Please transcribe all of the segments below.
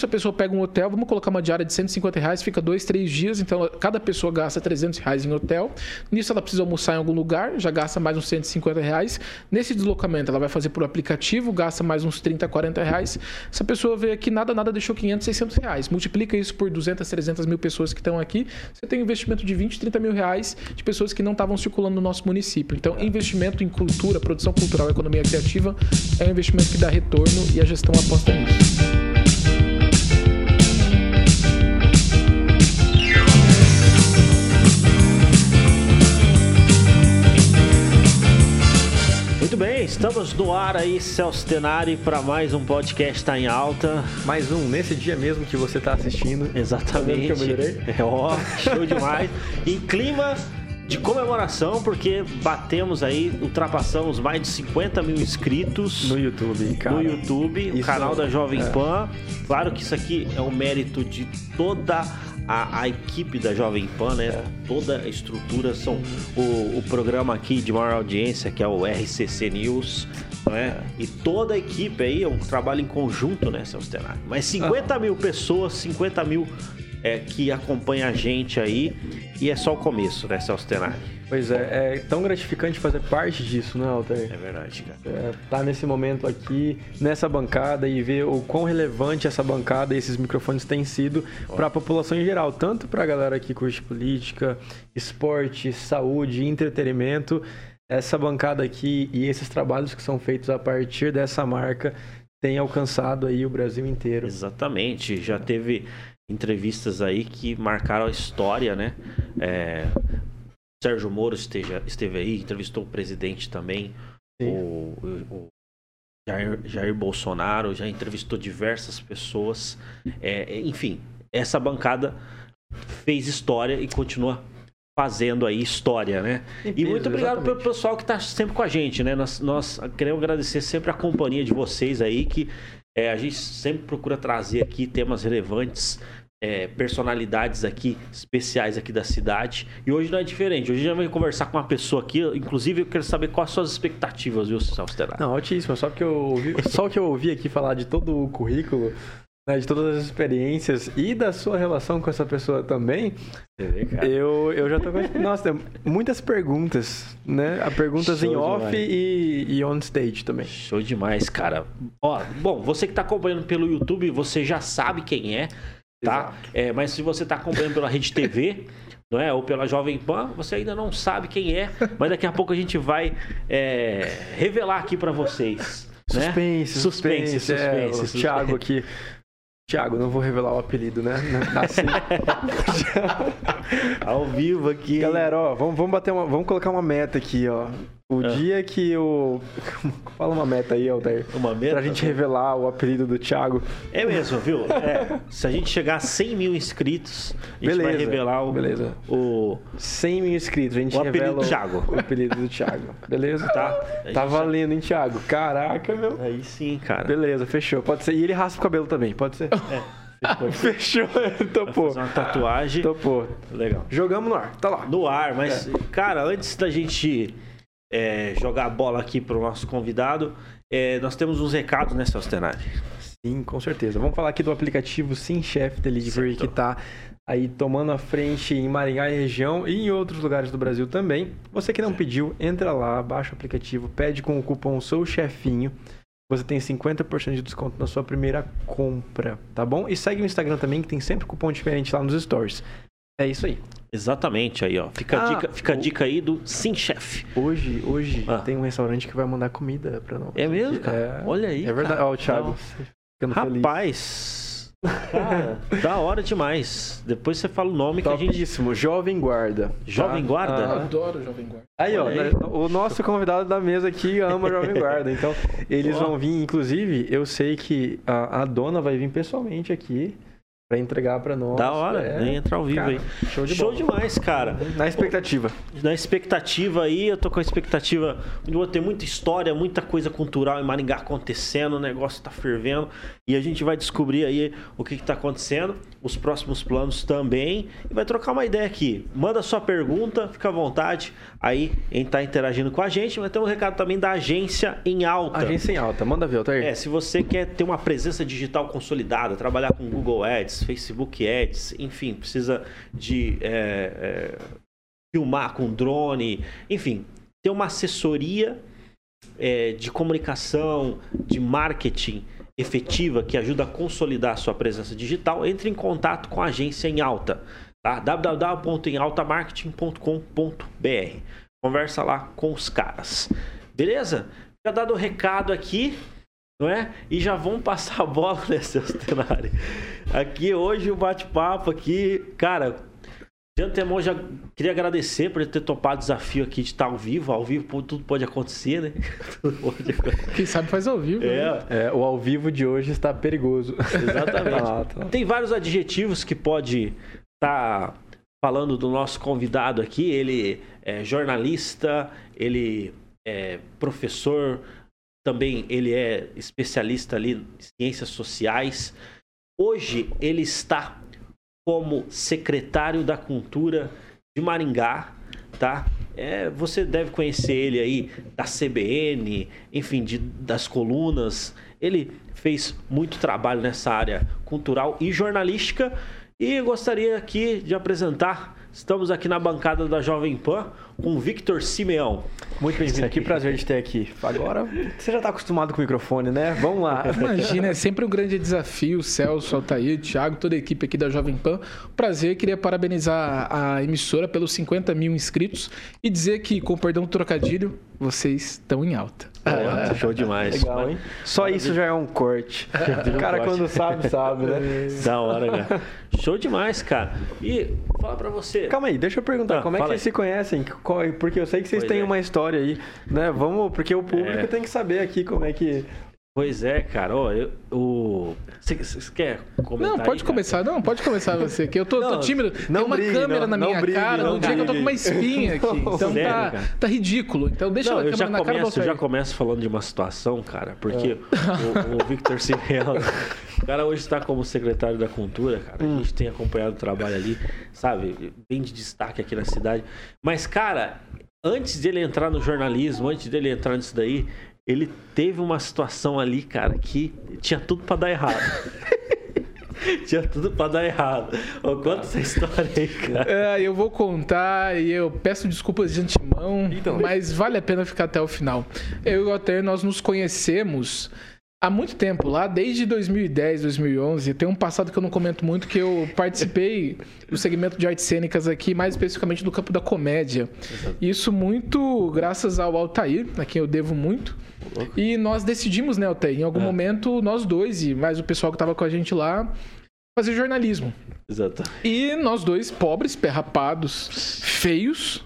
Se a pessoa pega um hotel, vamos colocar uma diária de 150 reais, fica dois, três dias, então cada pessoa gasta 300 reais em hotel. Nisso ela precisa almoçar em algum lugar, já gasta mais uns 150 reais. Nesse deslocamento ela vai fazer por aplicativo, gasta mais uns 30, 40 reais. Se a pessoa vê aqui nada, nada deixou 500, 600 reais. Multiplica isso por 200, 300 mil pessoas que estão aqui, você tem um investimento de 20, 30 mil reais de pessoas que não estavam circulando no nosso município. Então, investimento em cultura, produção cultural, economia criativa é um investimento que dá retorno e a gestão aposta nisso. Estamos no ar aí, Celso Tenari, para mais um podcast Tá em Alta. Mais um, nesse dia mesmo que você está assistindo. Exatamente. Tá que eu melhorei? É, ó, show demais. em clima de comemoração, porque batemos aí, ultrapassamos mais de 50 mil inscritos no YouTube, cara. No YouTube, o canal da Jovem é. Pan. Claro que isso aqui é o mérito de toda a, a, equipe da Jovem Pan, né? É. Toda a estrutura são o, o, programa aqui de maior audiência, que é o RCC News, não é? E toda a equipe aí é um trabalho em conjunto, né, Celso Tenari? Mas 50 ah. mil pessoas, 50 mil é, que acompanha a gente aí, e é só o começo, né, Celso Tenari? Pois é, é tão gratificante fazer parte disso, né, Alter? É verdade, cara. É, tá nesse momento aqui, nessa bancada e ver o quão relevante essa bancada e esses microfones têm sido para a população em geral, tanto para a galera que curte política, esporte, saúde, entretenimento. Essa bancada aqui e esses trabalhos que são feitos a partir dessa marca têm alcançado aí o Brasil inteiro. Exatamente, já teve entrevistas aí que marcaram a história, né? É, Sérgio Moro esteja, esteve aí, entrevistou o presidente também, o, o, Jair, Jair, Bolsonaro, já entrevistou diversas pessoas. É, enfim, essa bancada fez história e continua fazendo aí história, né? e muito obrigado exatamente. pelo pessoal que está sempre com a gente, né? Nós, nós, queremos agradecer sempre a companhia de vocês aí, que é, a gente sempre procura trazer aqui temas relevantes é, personalidades aqui especiais aqui da cidade. E hoje não é diferente. Hoje a gente vai conversar com uma pessoa aqui. Inclusive, eu quero saber quais suas expectativas, viu, Celso Não, altíssima. Só que eu ouvi, só o que eu ouvi aqui falar de todo o currículo, né, de todas as experiências e da sua relação com essa pessoa também, vê, eu, eu já tô com. Nossa, muitas perguntas, né? Perguntas Show em off e, e on stage também. Show demais, cara. Ó, bom, você que tá acompanhando pelo YouTube, você já sabe quem é tá? É, mas se você está acompanhando pela Rede TV, não é? Ou pela Jovem Pan, você ainda não sabe quem é, mas daqui a pouco a gente vai é, revelar aqui para vocês. Suspense, né? suspense, suspense, é, suspense. Thiago aqui. Thiago, não vou revelar o apelido, né? Assim. Ao vivo aqui. Galera, ó, vamos, vamos bater uma. Vamos colocar uma meta aqui, ó. O é. dia que o. Fala uma meta aí, Altair. Uma meta? Pra gente revelar o apelido do Thiago. É mesmo, viu? É. Se a gente chegar a 100 mil inscritos, a gente beleza, vai revelar o. Beleza. O... 100 mil inscritos, a gente o apelido do Thiago. O apelido do Thiago. Beleza? Tá. Tá valendo, hein, Thiago? Caraca, meu. Aí sim, cara. Beleza, fechou. Pode ser. E ele raspa o cabelo também, pode ser? É. Fechou, topou. Fazer uma tatuagem. Topou. Legal. Jogamos no ar, tá lá. No ar, mas, é. cara, antes da gente é, jogar a bola aqui para o nosso convidado, é, nós temos uns recados, né, Celso Tenari? Sim, com certeza. Vamos falar aqui do aplicativo Sim Chef Delivery, certo. que está aí tomando a frente em Maringá e região e em outros lugares do Brasil também. Você que não pediu, entra lá, baixa o aplicativo, pede com o cupom Sou Chefinho. Você tem 50% de desconto na sua primeira compra, tá bom? E segue o Instagram também, que tem sempre cupom diferente lá nos stories. É isso aí. Exatamente aí, ó. Fica, ah, a, dica, fica a dica aí do Sim Chef. Hoje, hoje ah. tem um restaurante que vai mandar comida pra nós. É mesmo, cara? É, Olha aí. É verdade. Ó, o Thiago. Rapaz. Cara, da hora demais. Depois você fala o nome Topíssimo. que a gente. Jovem Guarda. Jovem tá? Guarda? Ah, adoro Jovem Guarda. Aí, ó, aí. Né, o nosso convidado da mesa aqui ama Jovem Guarda. Então, eles oh. vão vir. Inclusive, eu sei que a, a dona vai vir pessoalmente aqui Pra entregar pra nós. Da hora, é... nem entrar ao vivo cara, aí. Show, de show demais, cara. Na expectativa. Na expectativa aí, eu tô com a expectativa de vou ter muita história, muita coisa cultural em Maringá acontecendo, o negócio tá fervendo. E a gente vai descobrir aí o que, que tá acontecendo. Os próximos planos também e vai trocar uma ideia aqui. Manda sua pergunta, fica à vontade aí em estar tá interagindo com a gente. Vai ter um recado também da agência em alta. Agência em alta, manda ver, Altair. É, se você quer ter uma presença digital consolidada, trabalhar com Google Ads, Facebook Ads, enfim, precisa de é, é, filmar com drone, enfim, ter uma assessoria é, de comunicação, de marketing efetiva que ajuda a consolidar a sua presença digital, entre em contato com a agência em alta, tá? www.emaltamarketing.com.br. Conversa lá com os caras. Beleza? Já dado o recado aqui, não é? E já vamos passar a bola nesse cenário. Aqui hoje o bate-papo aqui, cara, de antemão, já queria agradecer por ter topado o desafio aqui de estar ao vivo. Ao vivo tudo pode acontecer, né? Quem sabe faz ao vivo. É. Né? é. o ao vivo de hoje está perigoso. Exatamente. ah, tá. Tem vários adjetivos que pode estar tá falando do nosso convidado aqui. Ele é jornalista, ele é professor, também ele é especialista ali em ciências sociais. Hoje ele está como secretário da Cultura de Maringá, tá? É, você deve conhecer ele aí da CBN, enfim, de, das colunas. Ele fez muito trabalho nessa área cultural e jornalística e gostaria aqui de apresentar Estamos aqui na bancada da Jovem Pan com Victor Simeão. Muito bem-vindo. Que prazer de ter aqui. Agora, você já está acostumado com o microfone, né? Vamos lá. Imagina, é sempre um grande desafio. Celso, Altair, Thiago, toda a equipe aqui da Jovem Pan. Prazer, queria parabenizar a emissora pelos 50 mil inscritos e dizer que, com perdão do trocadilho, vocês estão em alta. Show demais. Legal, hein? Só isso já é um corte. o cara, quando sabe, sabe, né? Da hora, cara. Show demais, cara. E fala pra você. Calma aí, deixa eu perguntar, ah, como é que vocês aí. se conhecem? Porque eu sei que vocês pois têm é. uma história aí, né? Vamos, porque o público é. tem que saber aqui como é que Pois é, cara. Ó, eu, o... Você, quer comentar? Não, pode aí, começar. Não, pode começar você. Que eu tô, não, tô tímido. Não Tem uma brigue, câmera não, na minha brigue, cara no dia que eu tô com uma espinha aqui. Então Sério, tá, tá ridículo. Então deixa não, a câmera na começo, cara Eu já começo falando de uma situação, cara. Porque é. o, o, Victor Cipriano, o cara hoje está como secretário da Cultura, cara. Hum. A gente tem acompanhado o trabalho ali, sabe? Bem de destaque aqui na cidade. Mas, cara, antes dele entrar no jornalismo, antes dele entrar nisso daí, ele teve uma situação ali, cara, que tinha tudo para dar errado. tinha tudo para dar errado. Conta essa história aí, cara. É, eu vou contar e eu peço desculpas de antemão, então. mas vale a pena ficar até o final. Eu e o Alter, nós nos conhecemos há muito tempo, lá desde 2010, 2011. Tem um passado que eu não comento muito, que eu participei do segmento de artes cênicas aqui, mais especificamente do campo da comédia. Exato. Isso muito graças ao Altair, a quem eu devo muito. E nós decidimos, né, Altair, em algum é. momento, nós dois e mais o pessoal que estava com a gente lá, fazer jornalismo. Exato. E nós dois, pobres, perrapados, feios.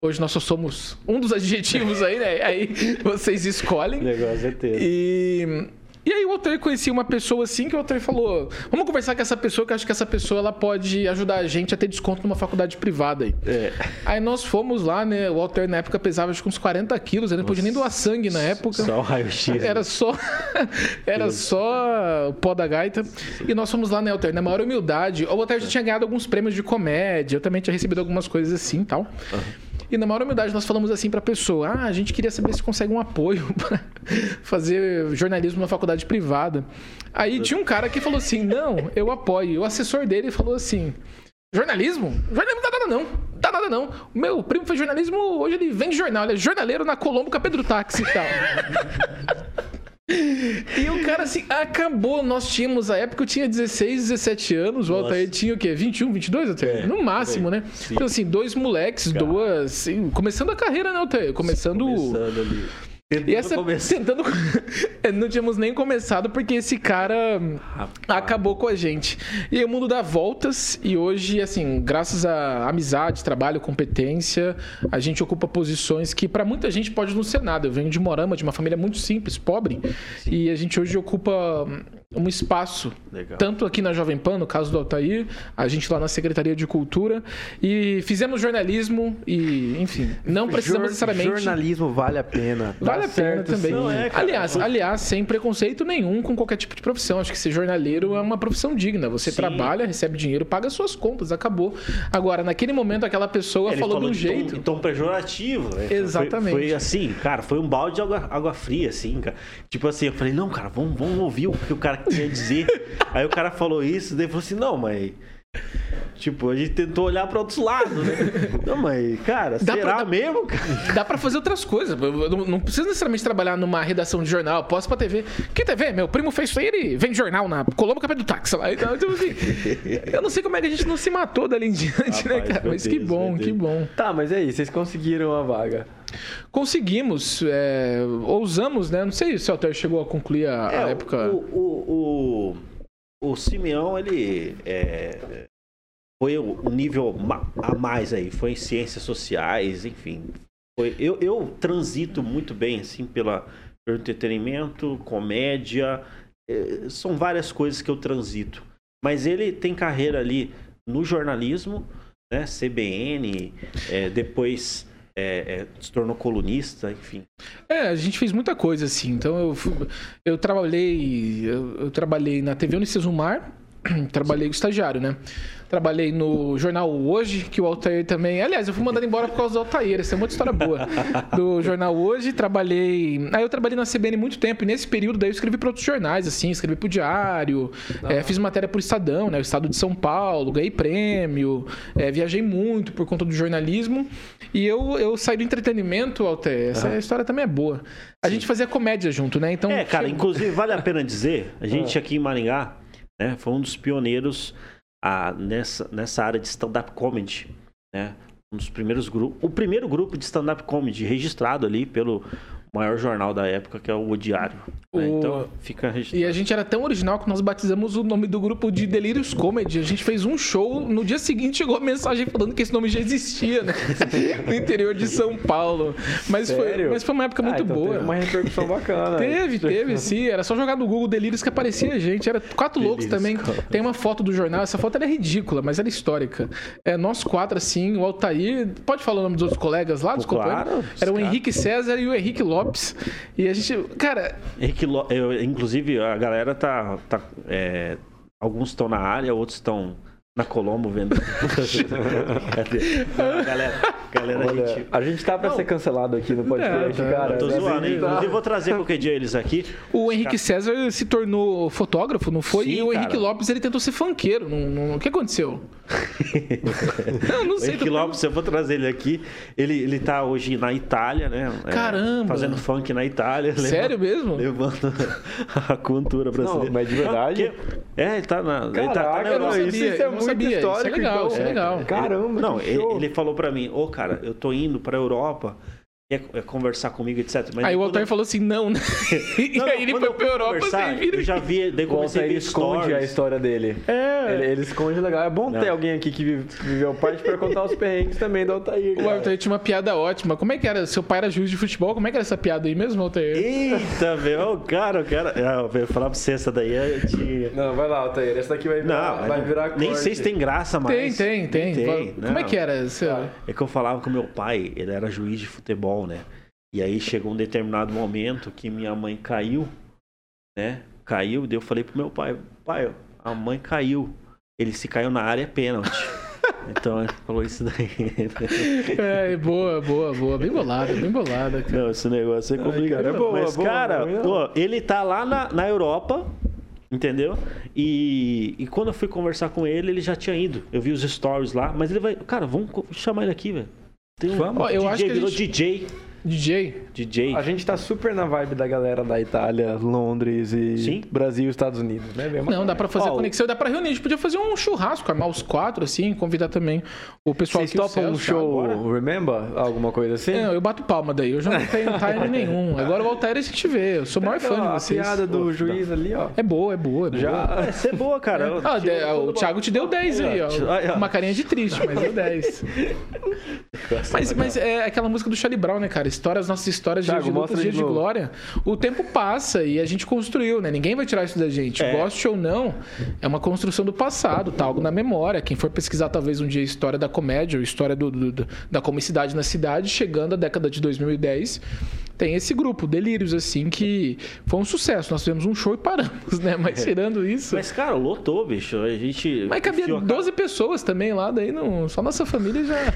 Hoje nós só somos um dos adjetivos aí, né? Aí vocês escolhem. Negócio é ter. E e aí o Altair conhecia uma pessoa assim que o Altair falou: vamos conversar com essa pessoa, que eu acho que essa pessoa ela pode ajudar a gente a ter desconto numa faculdade privada aí. É. Aí nós fomos lá, né? O Altair na época pesava acho que uns 40 quilos, ele não podia nem doar sangue na época. Só o raio-x. Era só. era só o pó da gaita. E nós fomos lá, né, Altair? Na maior humildade. O Altair já tinha ganhado alguns prêmios de comédia, eu também tinha recebido algumas coisas assim e tal. Uhum. E na maior humildade nós falamos assim para a pessoa: ah, a gente queria saber se consegue um apoio para fazer jornalismo na faculdade privada. Aí tinha um cara que falou assim: não, eu apoio. E o assessor dele falou assim: jornalismo? Jornalismo não dá nada não. Dá nada não. O meu primo fez jornalismo, hoje ele vende jornal, ele é jornaleiro na Colombo com a Pedro Táxi e tal. E o cara, assim, acabou. Nós tínhamos, a época eu tinha 16, 17 anos, o Altair tinha o quê? 21, 22 até? É, no máximo, né? Sim. Então, assim, dois moleques, cara. duas. Assim, começando a carreira, né, Altair? Começando. Começando ali. Tentando e essa, tentando não tínhamos nem começado porque esse cara Rapaz. acabou com a gente. E o mundo dá voltas e hoje, assim, graças a amizade, trabalho, competência, a gente ocupa posições que para muita gente pode não ser nada. Eu venho de Morama, de uma família muito simples, pobre, Sim. e a gente hoje ocupa um espaço, Legal. tanto aqui na Jovem Pan, no caso do Altair, a gente lá na Secretaria de Cultura, e fizemos jornalismo e, enfim, não precisamos Jor- necessariamente... Jornalismo vale a pena. Dá Vale a pena também. é, aliás, aliás, sem preconceito nenhum com qualquer tipo de profissão. Acho que ser jornaleiro é uma profissão digna. Você Sim. trabalha, recebe dinheiro, paga suas contas, acabou. Agora, naquele momento, aquela pessoa Ele falou de um tom- jeito. em tom pejorativo. né? Foi- Exatamente. Foi, assim, cara, foi um balde de água, água fria, assim, cara. Tipo assim, eu falei, não, cara, vamos, vamos ouvir o que o cara quer dizer. Aí o cara falou isso, daí falou assim, não, mas. Tipo, a gente tentou olhar para outros lados, né? Não, mas, cara, Dá será pra- mesmo, cara? Dá pra fazer outras coisas. Eu Não, não precisa necessariamente trabalhar numa redação de jornal. Posso pra TV. Que TV? Meu primo fez isso aí, ele vende jornal na Colombo Capé do Táxi lá. Então, tipo assim, eu não sei como é que a gente não se matou dali em diante, né, Rapaz, cara? meu Mas que Deus, bom, meu que bom. Tá, mas aí, vocês conseguiram a vaga. Conseguimos, é, ousamos, né? Não sei se o Alter chegou a concluir a, a É, época. O, o, o, o Simeão, ele é, foi o nível a mais aí, foi em ciências sociais, enfim. Foi, eu, eu transito muito bem, assim, pela, pelo entretenimento, comédia, eh, são várias coisas que eu transito. Mas ele tem carreira ali no jornalismo, né, CBN, eh, depois eh, eh, se tornou colunista, enfim. É, a gente fez muita coisa assim. Então eu, fui- eu trabalhei, eu, eu trabalhei na TV Unicesumar, trabalhei estagiário, né? Trabalhei no jornal Hoje, que o Altair também. Aliás, eu fui mandado embora por causa do Altair, essa é uma história boa. Do jornal Hoje, trabalhei. Aí eu trabalhei na CBN muito tempo, e nesse período daí eu escrevi para outros jornais, assim, escrevi pro Diário, é, fiz matéria pro Estadão, né? O Estado de São Paulo, ganhei prêmio, é, viajei muito por conta do jornalismo. E eu, eu saí do entretenimento, Altair. Essa história também é boa. A gente fazia comédia junto, né? Então. É, cara, inclusive vale a pena dizer, a gente Ah. aqui em Maringá, né, foi um dos pioneiros ah, nessa, nessa área de stand-up comedy, né? Um dos primeiros grupos, o primeiro grupo de stand-up comedy registrado ali pelo maior jornal da época, que é o O Diário. né? O- Então, fica registrado. E a gente era tão original que nós batizamos o nome do grupo de Delírios Comedy. A gente fez um show, no dia seguinte chegou a mensagem falando que esse nome já existia, né? No interior de São Paulo. Mas, foi, mas foi uma época muito ah, então boa. Teve uma repercussão bacana. Teve, teve, sim. Era só jogar no Google Delírios que aparecia a gente. Era quatro loucos também. Delírios, Tem uma foto do jornal. Essa foto era ridícula, mas era histórica. É, nós quatro, assim, o Altair. Pode falar o nome dos outros colegas lá, dos Pô, claro, companheiros? Era o. Henrique César e o Henrique Lopes. E a gente. Cara, Henrique Lo- eu- inclusive, a galera tá. tá é, alguns estão na área, outros estão na Colombo vendo. Cadê? Não, galera, galera, a Olha, gente. a gente tá pra Não. ser cancelado aqui no podcast, É, tá. cara. Eu tô Assim, zoando, hein? tá. Inclusive, vou trazer qualquer dia eles aqui. O Henrique César se tornou fotógrafo, não foi? Sim, e o Henrique cara. Lopes ele tentou ser funkeiro. Não, não- O que aconteceu? eu não O sei. Henrique tô- Lopes, eu vou trazer ele aqui. Ele, ele tá hoje na Itália, né? É, Caramba! fazendo funk na Itália. Sério mesmo? Levando a cultura brasileira. Não, mas de verdade? Não, porque- É, ele tá na, ele tá, tá na Caraca, eu não Europa. isso, isso é não muito sabia. Isso é legal, então. isso é legal. Caramba, Não, ele, ele falou pra mim, ô cara, eu tô indo pra Europa, quer é conversar comigo, etc. Mas Aí o Altair eu- falou assim: não, né? e Não, aí ele quando foi eu pra fui Europa conversar, sem vir. Eu já vi, daí O comecei a ver esconde a stories. história dele. É. Ele, ele esconde legal. É bom ter Não. alguém aqui que vive- viveu parte pra contar os perrengues também do Altair. O cara. Altair tinha uma piada ótima. Como é que era? Seu pai era juiz de futebol? Como é que era essa piada aí mesmo, Altair? Eita, velho, ô, cara, eu quero. É, eu vou falar pra você, essa daí é de. Não, vai lá, Altair. Essa daqui vai virar, Não, vai virar nem corte. sei se tem graça Tem, mais. tem, tem. Tem, Como não. é que era? Seu- É que eu falava com meu pai, ele era juiz de futebol, né? E aí chegou um determinado momento que minha mãe caiu, né? Caiu, daí eu falei pro meu pai, pai, a mãe caiu. Ele se caiu na área é pênalti. Então ele falou isso daí. É, boa, boa, boa. Bem bolada, bem bolada. cara. Não, esse negócio é complicado. cara, é boa, Mas, boa, cara, boa. ele tá lá na, na Europa, entendeu? E, e quando eu fui conversar com ele, ele já tinha ido. Eu vi os stories lá, mas ele vai. Cara, vamos chamar ele aqui, velho. Tem um Vamos. Ó, eu DJ, acho que virou gente- DJ. DJ. DJ. A gente tá super na vibe da galera da Itália, Londres e Sim. Brasil e Estados Unidos, né? Bem Não, dá pra fazer Ó, a conexão, dá pra reunir. A gente podia fazer um churrasco, armar os quatro, assim, convidar também o pessoal Vocês o topam um Celso, show, agora. Remember? Alguma coisa assim? Não, eu bato palma daí, eu já não tenho time nenhum. Agora o Altair a gente vê, eu sou o maior fã de a vocês. piada do Pô, juiz ali, ó. É boa, é boa, é boa. Já. Vai ser boa, cara. Eu- Ah, o Thiago te deu 10 aí, ó. Aí, ó. Uma carinha de triste, mas deu 10. Mas, mas é aquela música do Charlie Brown, né, cara? História, as nossas histórias Thiago, de lutas, dias de, de glória, o tempo passa e a gente construiu, né? Ninguém vai tirar isso da gente. É. Goste ou não, é uma construção do passado, tá algo na memória. Quem for pesquisar talvez um dia a história da comédia, ou história do, do, da comicidade na cidade, chegando à década de 2010, tem esse grupo, Delírios, assim, que foi um sucesso. Nós fizemos um show e paramos, né? Mas é. tirando isso. Mas, cara, lotou, bicho. A gente. Mas cabia 12 pessoas também lá, daí não... só nossa família já.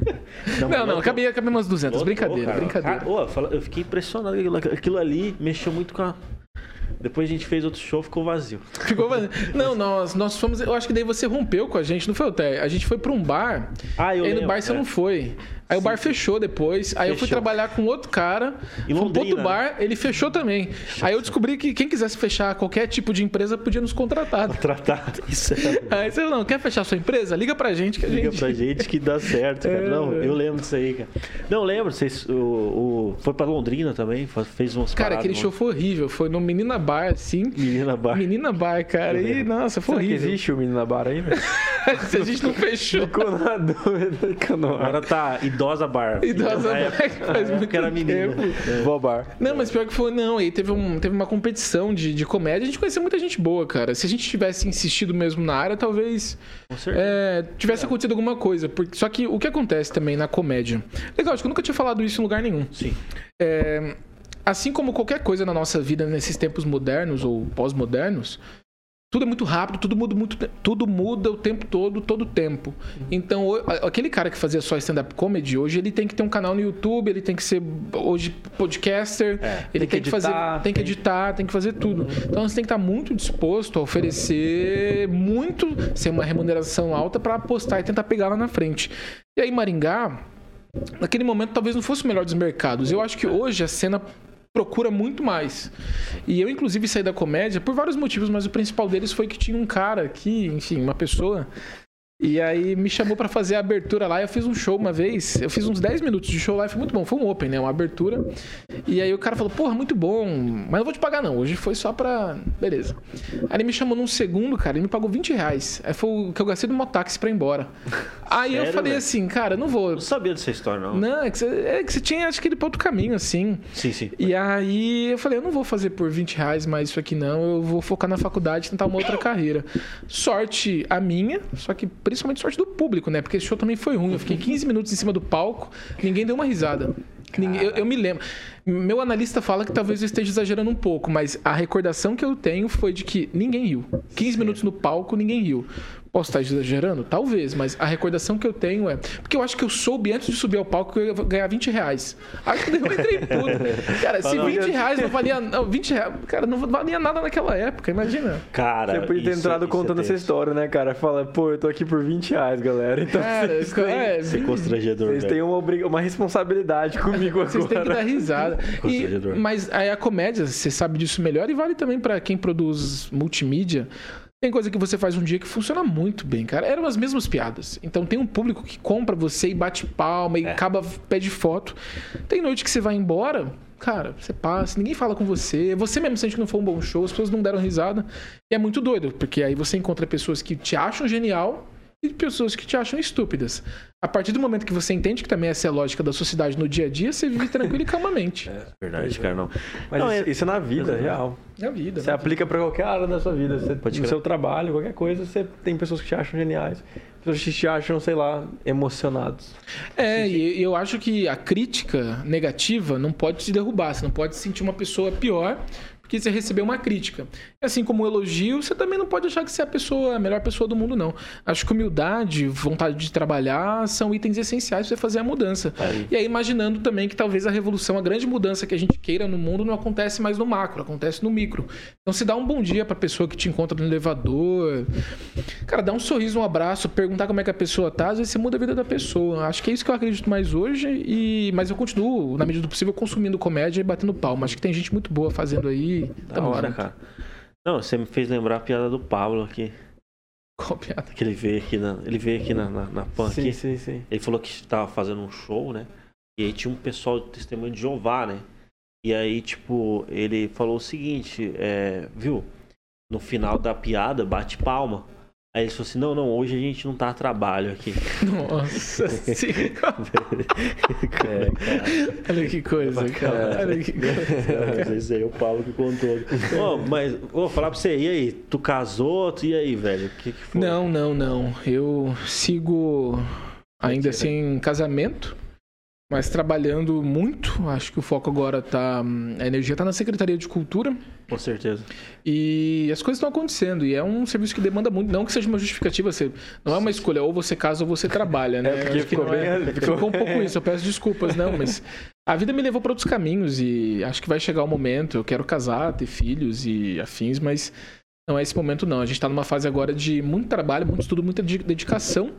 não, não, não cabia, cabia umas 200. Lotou, brincadeira, cara. brincadeira. Cara, eu fiquei impressionado. Aquilo ali mexeu muito com a depois a gente fez outro show, ficou vazio. Ficou vazio. Não, nós, nós fomos. Eu acho que daí você rompeu com a gente, não foi, Té? A gente foi pra um bar. Ah, eu. E aí no bar você é. não foi. Aí o bar fechou depois. Aí eu fui trabalhar com outro cara. E Londrina, um outro né? bar, ele fechou também. Aí eu descobri que quem quisesse fechar qualquer tipo de empresa podia nos contratar. Contratar, isso é. Aí você não, quer fechar sua empresa? Liga pra gente que a Liga gente... pra gente que dá certo, cara. É... Não, eu lembro disso aí, cara. Não, lembro, vocês. O, o, foi pra Londrina também, fez uns Cara, aquele show foi horrível. Foi no Menina Bar, assim. Menina Bar. Menina Bar, cara. E, nossa, foi Será horrível. Que existe o Menina Bar ainda? Se a gente não fechou. Ficou na dúvida. Agora tá Idosa Bar. Idosa Idosa é, faz muito que era menina. tempo. É. Bobar. Não, mas pior que foi, não. Aí teve, um, teve uma competição de, de comédia. A gente conheceu muita gente boa, cara. Se a gente tivesse insistido mesmo na área, talvez é, tivesse é. acontecido alguma coisa. Porque, só que o que acontece também na comédia. Legal, acho que eu nunca tinha falado isso em lugar nenhum. Sim. É, assim como qualquer coisa na nossa vida nesses tempos modernos ou pós-modernos, tudo é muito rápido, tudo muda muito, tudo muda o tempo todo, todo o tempo. Então, aquele cara que fazia só stand-up comedy, hoje ele tem que ter um canal no YouTube, ele tem que ser hoje podcaster, é, ele tem, que, tem que fazer, tem que editar, tem que fazer tudo. Então, você tem que estar muito disposto a oferecer muito, sem uma remuneração alta para apostar e tentar pegar lá na frente. E aí, Maringá, naquele momento talvez não fosse o melhor dos mercados. Eu acho que hoje a cena procura muito mais. E eu, inclusive, saí da comédia por vários motivos, mas o principal deles foi que tinha um cara que, enfim, uma pessoa e aí me chamou para fazer a abertura lá. Eu fiz um show uma vez. Eu fiz uns 10 minutos de show lá e foi muito bom. Foi um open, né? Uma abertura. E aí o cara falou, porra, muito bom. Mas não vou te pagar, não. Hoje foi só pra. Beleza. Aí ele me chamou num segundo, cara, e me pagou 20 reais. Aí foi o que eu gastei do mototáxi pra ir embora. Aí Sério, eu falei assim, cara, não vou. Não sabia dessa história, não. Não, é que você, é que você tinha, acho que ele pra outro caminho, assim. Sim, sim. E aí eu falei, eu não vou fazer por 20 reais mais isso aqui, não. Eu vou focar na faculdade e tentar uma outra carreira. Sorte a minha, só que principalmente sorte do público né? Porque esse show também foi ruim. Eu fiquei 15 minutos em cima do palco, ninguém deu uma risada. Eu, eu, me lembro. Meu analista fala que talvez eu esteja exagerando um pouco, mas a recordação que eu tenho foi de que ninguém riu. 15 minutos no palco, ninguém riu. Posso estar exagerando? Talvez, mas a recordação que eu tenho é. Porque eu acho que eu soube antes de subir ao palco que eu ia ganhar 20 reais. Acho que eu entrei tudo. Cara, se 20 reais não valia. Não, 20 reais. Cara, não valia nada naquela época, imagina. Cara. Você podia ter isso, entrado isso contando é essa história, né, cara? Fala, pô, eu tô aqui por 20 reais, galera. Então cara, vocês têm, é, é constrangedor. Vocês têm uma, uma responsabilidade comigo agora. Vocês têm que dar risada. E, mas aí a comédia, você sabe disso melhor e vale também para quem produz multimídia. Tem coisa que você faz um dia que funciona muito bem, cara. Eram as mesmas piadas. Então tem um público que compra você e bate palma e é. acaba, pede foto. Tem noite que você vai embora, cara, você passa, ninguém fala com você. Você mesmo sente que não foi um bom show, as pessoas não deram risada. E é muito doido, porque aí você encontra pessoas que te acham genial e pessoas que te acham estúpidas. A partir do momento que você entende que também essa é a lógica da sociedade no dia a dia, você vive tranquilo e calmamente. É verdade, cara, não. Mas não, isso, é... isso é na vida, é real. Na vida. Você aplica para qualquer área da sua vida. Você, Pode no seu trabalho, qualquer coisa, você tem pessoas que te acham geniais, pessoas que te acham, sei lá, emocionados. É, e eu acho que a crítica negativa não pode te derrubar. Você não pode se sentir uma pessoa pior que você recebeu uma crítica. Assim como um elogio, você também não pode achar que você é a pessoa, a melhor pessoa do mundo, não. Acho que humildade, vontade de trabalhar são itens essenciais para você fazer a mudança. Aí. E aí, imaginando também que talvez a revolução, a grande mudança que a gente queira no mundo não acontece mais no macro, acontece no micro. Então, se dá um bom dia para a pessoa que te encontra no elevador, cara, dá um sorriso, um abraço, perguntar como é que a pessoa tá, às vezes você muda a vida da pessoa. Acho que é isso que eu acredito mais hoje, e mas eu continuo, na medida do possível, consumindo comédia e batendo palma. Acho que tem gente muito boa fazendo aí da hora, junto. cara. Não, você me fez lembrar a piada do Pablo aqui. Qual piada? Que ele veio aqui na, ele veio aqui na, na, na PAN sim, aqui. Sim, sim. Ele falou que estava fazendo um show, né? E aí tinha um pessoal de testemunho de Jeová, né? E aí, tipo, ele falou o seguinte, é, viu? No final da piada, bate palma. Aí eles falaram assim: não, não, hoje a gente não tá a trabalho aqui. Nossa é. Olha que coisa, cara. Olha que coisa. Esse aí é o Paulo que contou. oh, mas vou falar pra você, e aí? Tu casou? Tu, e aí, velho? O que, que foi? Não, não, não. Eu sigo ainda assim em casamento mas trabalhando muito. Acho que o foco agora tá. A energia está na Secretaria de Cultura. Com certeza. E as coisas estão acontecendo. E é um serviço que demanda muito. Não que seja uma justificativa, você, não é uma escolha, ou você casa ou você trabalha, né? É porque ficou, bem, é, ficou um pouco isso. Eu peço desculpas, não, mas a vida me levou para outros caminhos e acho que vai chegar o momento. Eu quero casar, ter filhos e afins, mas não é esse momento, não. A gente está numa fase agora de muito trabalho, muito estudo, muita dedicação,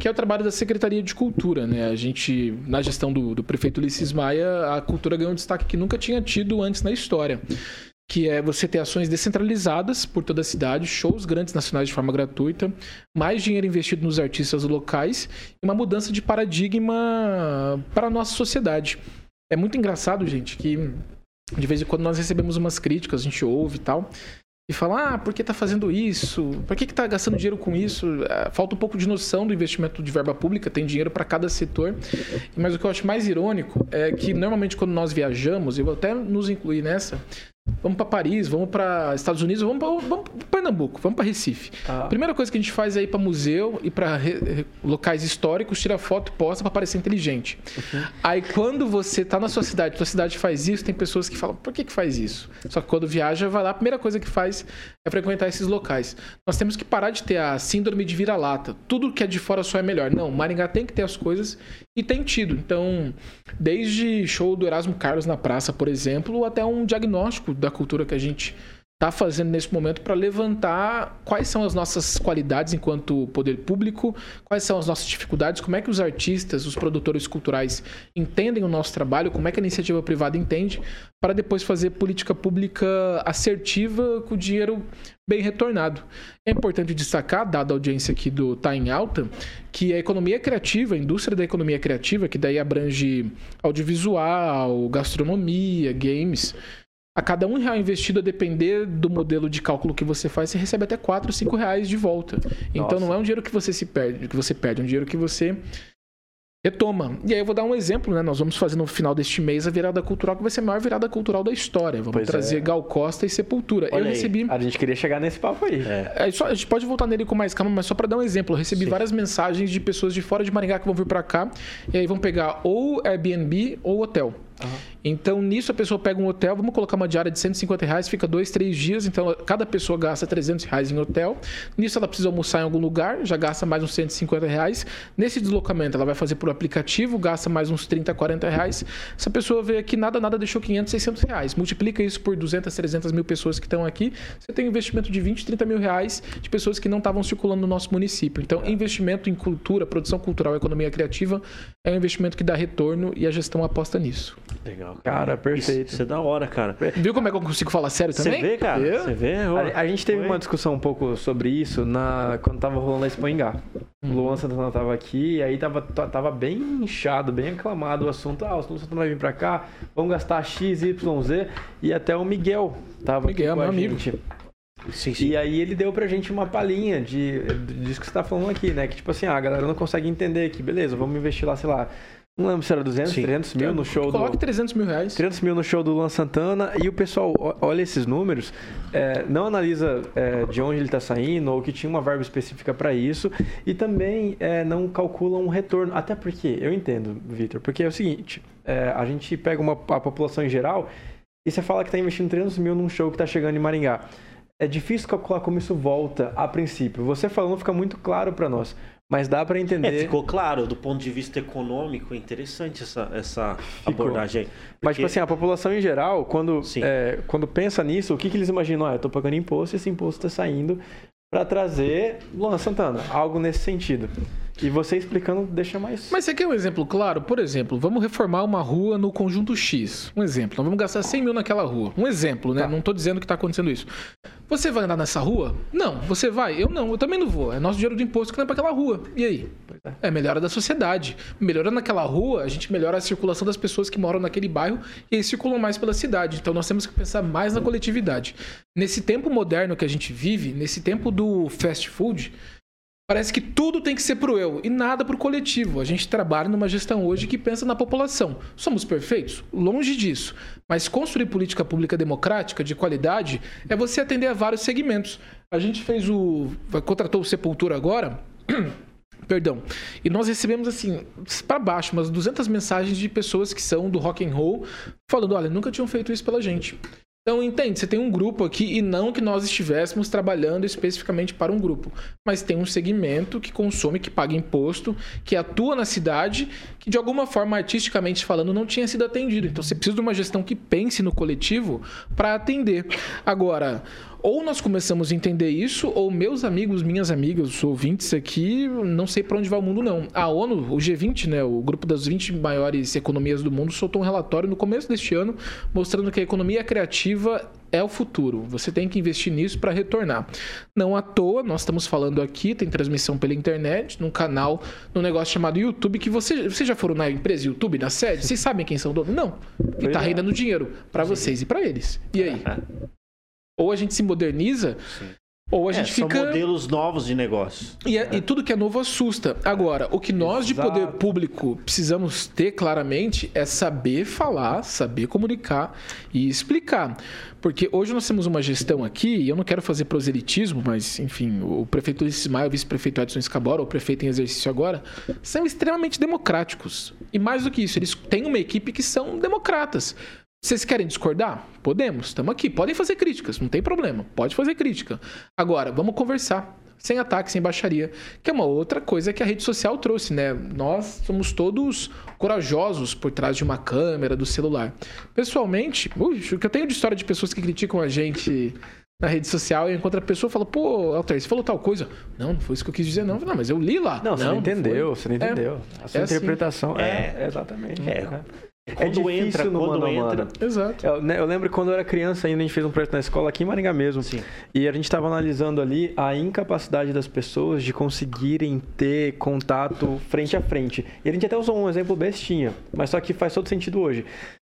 que é o trabalho da Secretaria de Cultura. Né? A gente, na gestão do, do prefeito Ulisses Maia, a cultura ganhou um destaque que nunca tinha tido antes na história. Que é você ter ações descentralizadas por toda a cidade, shows grandes nacionais de forma gratuita, mais dinheiro investido nos artistas locais e uma mudança de paradigma para a nossa sociedade. É muito engraçado, gente, que de vez em quando nós recebemos umas críticas, a gente ouve e tal e falar, ah, por que está fazendo isso? Por que está gastando dinheiro com isso? É, falta um pouco de noção do investimento de verba pública, tem dinheiro para cada setor. Mas o que eu acho mais irônico é que normalmente quando nós viajamos, eu vou até nos incluir nessa, Vamos para Paris, vamos para Estados Unidos, vamos para Pernambuco, vamos para Recife. Ah. Primeira coisa que a gente faz é ir para museu e para locais históricos, tira foto e posta para parecer inteligente. Uhum. Aí quando você tá na sua cidade, sua cidade faz isso, tem pessoas que falam, por que que faz isso? Só que quando viaja, vai lá, a primeira coisa que faz é frequentar esses locais. Nós temos que parar de ter a síndrome de vira-lata. Tudo que é de fora só é melhor. Não, Maringá tem que ter as coisas e tem tido. Então, desde show do Erasmo Carlos na praça, por exemplo, até um diagnóstico da cultura que a gente está fazendo nesse momento para levantar quais são as nossas qualidades enquanto poder público, quais são as nossas dificuldades, como é que os artistas, os produtores culturais entendem o nosso trabalho, como é que a iniciativa privada entende, para depois fazer política pública assertiva com o dinheiro bem retornado. É importante destacar, dada a audiência aqui do Tá em Alta, que a economia criativa, a indústria da economia criativa, que daí abrange audiovisual, gastronomia, games, a cada um real investido, a depender do modelo de cálculo que você faz, você recebe até 4, 5 reais de volta. Nossa. Então não é um dinheiro que você se perde, que você perde, é um dinheiro que você retoma. E aí eu vou dar um exemplo, né? Nós vamos fazer no final deste mês a virada cultural, que vai ser a maior virada cultural da história. Vamos pois trazer é. Gal Costa e Sepultura. Olha eu aí. recebi. A gente queria chegar nesse papo aí. É. É, só, a gente pode voltar nele com mais calma, mas só para dar um exemplo, eu recebi Sim. várias mensagens de pessoas de fora de Maringá que vão vir para cá e aí vão pegar ou Airbnb ou hotel. Então, nisso, a pessoa pega um hotel, vamos colocar uma diária de 150 reais, fica dois, três dias. Então, cada pessoa gasta 300 reais em hotel. Nisso, ela precisa almoçar em algum lugar, já gasta mais uns 150 reais. Nesse deslocamento, ela vai fazer por aplicativo, gasta mais uns 30, 40 reais. Essa pessoa vê aqui, nada, nada, deixou 500, 600 reais. Multiplica isso por 200, 300 mil pessoas que estão aqui. Você tem um investimento de 20, 30 mil reais de pessoas que não estavam circulando no nosso município. Então, investimento em cultura, produção cultural, economia criativa é um investimento que dá retorno e a gestão aposta nisso. Legal. Cara, perfeito. Isso, isso, é da hora, cara. Viu como é que eu consigo falar sério também? Você vê, cara? Você vê? A, a, gente teve Foi. uma discussão um pouco sobre isso na, quando tava rolando a Expo Engá. Hum. O Luan Santana tava aqui e aí tava, tava bem inchado, bem aclamado o assunto. Ah, o Luan Santana vai vir pra cá, vamos gastar X, Y, Z. E até o Miguel tava Miguel, aqui com meu a gente. amigo. Sim, sim. E aí ele deu pra gente uma palhinha de, disso que você tá falando aqui, né? Que tipo assim, ah, a galera não consegue entender que, beleza, vamos investir lá, sei lá, não lembro se era 200, Sim. 300 mil no show Coloque do... 300 mil reais. 300 mil no show do Luan Santana. E o pessoal olha esses números, é, não analisa é, de onde ele está saindo ou que tinha uma verba específica para isso. E também é, não calcula um retorno. Até porque, eu entendo, Vitor, porque é o seguinte, é, a gente pega uma, a população em geral e você fala que está investindo 300 mil num show que está chegando em Maringá. É difícil calcular como isso volta a princípio. Você falando fica muito claro para nós. Mas dá para entender. É, ficou claro, do ponto de vista econômico, interessante essa, essa abordagem. Porque... Mas, tipo assim, a população em geral, quando, é, quando pensa nisso, o que, que eles imaginam? Ah, eu tô pagando imposto e esse imposto está saindo para trazer Luan Santana, algo nesse sentido. E você explicando deixa mais. Mas você quer um exemplo claro? Por exemplo, vamos reformar uma rua no conjunto X. Um exemplo. Nós vamos gastar 100 mil naquela rua. Um exemplo, né? Tá. Não estou dizendo que está acontecendo isso. Você vai andar nessa rua? Não. Você vai? Eu não. Eu também não vou. É nosso dinheiro de imposto que não é para aquela rua. E aí? É. é melhora da sociedade. Melhorando naquela rua, a gente melhora a circulação das pessoas que moram naquele bairro e eles circulam mais pela cidade. Então nós temos que pensar mais na coletividade. Nesse tempo moderno que a gente vive, nesse tempo do fast food, Parece que tudo tem que ser pro eu e nada pro coletivo. A gente trabalha numa gestão hoje que pensa na população. Somos perfeitos? Longe disso. Mas construir política pública democrática, de qualidade, é você atender a vários segmentos. A gente fez o. contratou o Sepultura agora. Perdão. E nós recebemos assim, para baixo, umas 200 mensagens de pessoas que são do rock and roll falando, olha, nunca tinham feito isso pela gente. Então, entende, você tem um grupo aqui e não que nós estivéssemos trabalhando especificamente para um grupo, mas tem um segmento que consome, que paga imposto, que atua na cidade, que de alguma forma, artisticamente falando, não tinha sido atendido. Então, você precisa de uma gestão que pense no coletivo para atender. Agora, ou nós começamos a entender isso, ou meus amigos, minhas amigas, os ouvintes aqui, não sei para onde vai o mundo, não. A ONU, o G20, né, o grupo das 20 maiores economias do mundo, soltou um relatório no começo deste ano mostrando que a economia criativa é o futuro. Você tem que investir nisso para retornar. Não à toa, nós estamos falando aqui, tem transmissão pela internet, num canal, num negócio chamado YouTube, que você, vocês já foram na empresa YouTube, na sede? Vocês sabem quem são donos? Não. E está é. rendendo dinheiro para vocês e para eles. E aí? Ou a gente se moderniza, Sim. ou a é, gente são fica. São modelos novos de negócio. E, é. e, tudo que é novo assusta. Agora, o que nós de poder público precisamos ter claramente é saber falar, saber comunicar e explicar. Porque hoje nós temos uma gestão aqui, e eu não quero fazer proselitismo, mas, enfim, o prefeito Maia, o vice-prefeito Edson Escabora, o prefeito em exercício agora, são extremamente democráticos. E mais do que isso, eles têm uma equipe que são democratas. Vocês querem discordar? Podemos, estamos aqui. Podem fazer críticas, não tem problema. Pode fazer crítica. Agora, vamos conversar. Sem ataque, sem baixaria. Que é uma outra coisa que a rede social trouxe, né? Nós somos todos corajosos por trás de uma câmera, do celular. Pessoalmente, ui, o que eu tenho de história de pessoas que criticam a gente na rede social e encontra a pessoa e fala, pô, Alter, você falou tal coisa. Não, não foi isso que eu quis dizer, não. Não, mas eu li lá. Não, você não, não entendeu, você não entendeu. É, a sua é interpretação assim. é, é, exatamente. É. é. Quando é entra, no quando entra. Mano. Exato. Eu, né, eu, lembro quando eu era criança ainda, a gente fez um projeto na escola aqui em Maringá mesmo. Sim. E a gente estava analisando ali a incapacidade das pessoas de conseguirem ter contato frente a frente. E a gente até usou um exemplo bestinha, mas só que faz todo sentido hoje.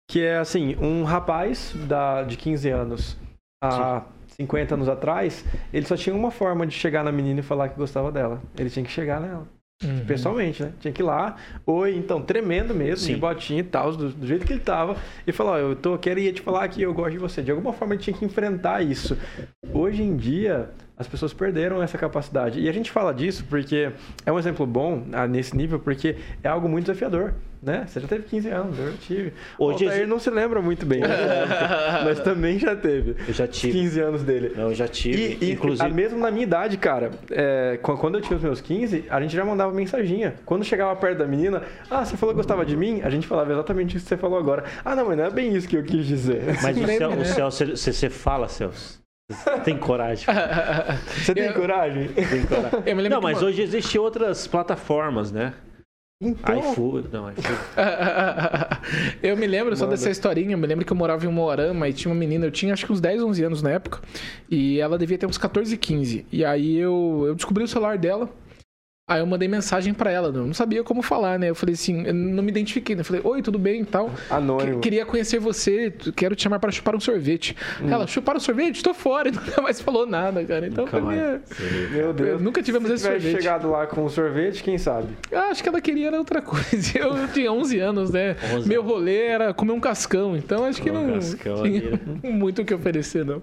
Que é assim, um rapaz da, de 15 anos a Sim. 50 anos atrás, ele só tinha uma forma de chegar na menina e falar que gostava dela. Ele tinha que chegar nela. Uhum. Pessoalmente, né? Tinha que ir lá, oi, então, tremendo mesmo, Sim. de botinha e tal, do, do, jeito que ele tava, e falar, ó, eu tô, queria te falar que eu gosto de você. De alguma forma ele tinha que enfrentar isso. Hoje em dia, as pessoas perderam essa capacidade. E a gente fala disso porque é um exemplo bom ah, nesse nível, porque é algo muito desafiador. Né? Você já teve 15 anos, eu tive. Hoje ele não se lembra muito bem, né? mas também já teve. Eu já tive. 15 anos dele. Eu já tive. E, inclusive... mesmo na minha idade, cara, é, quando eu tinha os meus 15, a gente já mandava mensaginha. Quando chegava perto da menina, ah, você falou que gostava de mim? A gente falava exatamente isso que você falou agora. Ah, não, mas não é bem isso que eu quis dizer. Mas o, Cel, o Celso, você, você fala, Celso? Tem coragem. Você tem eu, coragem? Tem coragem. Não, mas uma... hoje existem outras plataformas, né? Então... iFood, não, iFood. eu me lembro só dessa historinha, eu me lembro que eu morava em Moarama e tinha uma menina, eu tinha acho que uns 10, 11 anos na época, e ela devia ter uns 14, 15. E aí eu, eu descobri o celular dela, Aí eu mandei mensagem para ela, não sabia como falar, né? Eu falei assim, eu não me identifiquei, né? Eu falei, oi, tudo bem e tal. Anônimo. Queria conhecer você, quero te chamar para chupar um sorvete. Hum. Ela, chupar um sorvete? Tô fora, e nunca mais falou nada, cara. Então nunca mim, é... Meu Deus. nunca tivemos Se esse sorvete. chegado lá com o sorvete, quem sabe? Ah, acho que ela queria era outra coisa. Eu tinha 11 anos, né? 11 Meu rolê era comer um cascão, então acho que um não cascão, tinha muito o que oferecer, não.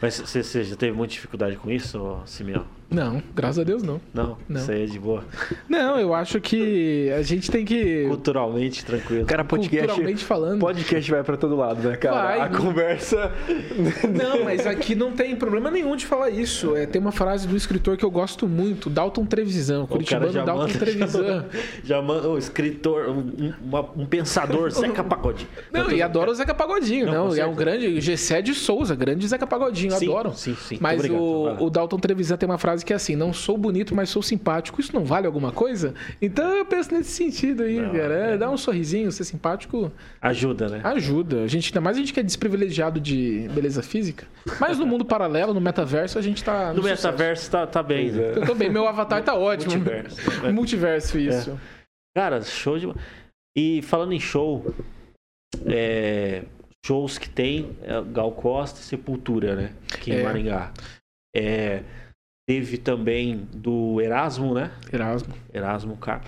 Mas você já teve muita dificuldade com isso, Simeão? Não, graças a Deus não. Não, não. isso aí é de boa. Não, eu acho que a gente tem que. Culturalmente tranquilo. Cara, podcast. Culturalmente falando. Podcast vai pra todo lado, né, cara? Vai. A conversa. Não, mas aqui não tem problema nenhum de falar isso. É, tem uma frase do escritor que eu gosto muito, Dalton Trevisan. O curitibano Dalton manda, Trevisan. Já manda o escritor, um, uma, um pensador, Zeca Pagodinho. Não, e adoro o Zeca Pagodinho, não. não é um grande. Gessé de Souza, grande Zeca Pagodinho, sim, adoro. Sim, sim. Mas o, o Dalton Trevisan tem uma frase que é assim: não sou bonito, mas sou simpático. Isso não vale alguma coisa? Então eu penso nesse sentido aí, não, cara. É, é, dá um sorrisinho, ser simpático. Ajuda, né? Ajuda. A gente, ainda mais a gente que é desprivilegiado de beleza física. Mas no mundo paralelo, no metaverso, a gente tá. No, no metaverso tá, tá bem. É. Eu tô bem, meu avatar tá ótimo. Multiverso. Multiverso, isso. É. Cara, show de. E falando em show, é, shows que tem é Gal Costa e Sepultura, né? Aqui em é. Maringá. É, Teve também do Erasmo, né? Erasmo. Erasmo, cara.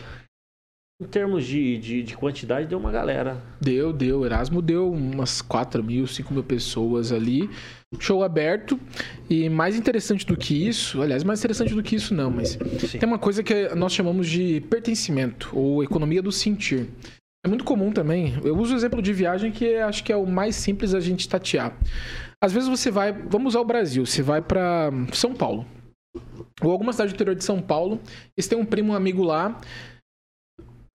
Em termos de, de, de, quantidade, deu uma galera. Deu, deu. Erasmo deu umas 4 mil, 5 mil pessoas ali. Show aberto. E mais interessante do que isso, aliás, mais interessante do que isso não, mas Sim. tem uma coisa que nós chamamos de pertencimento, ou economia do sentir. É muito comum também. Eu uso o exemplo de viagem que acho que é o mais simples a gente tatear. Às vezes você vai, vamos usar o Brasil, você vai para São Paulo. Ou alguma cidade do interior de São Paulo, e você tem um primo, um amigo lá,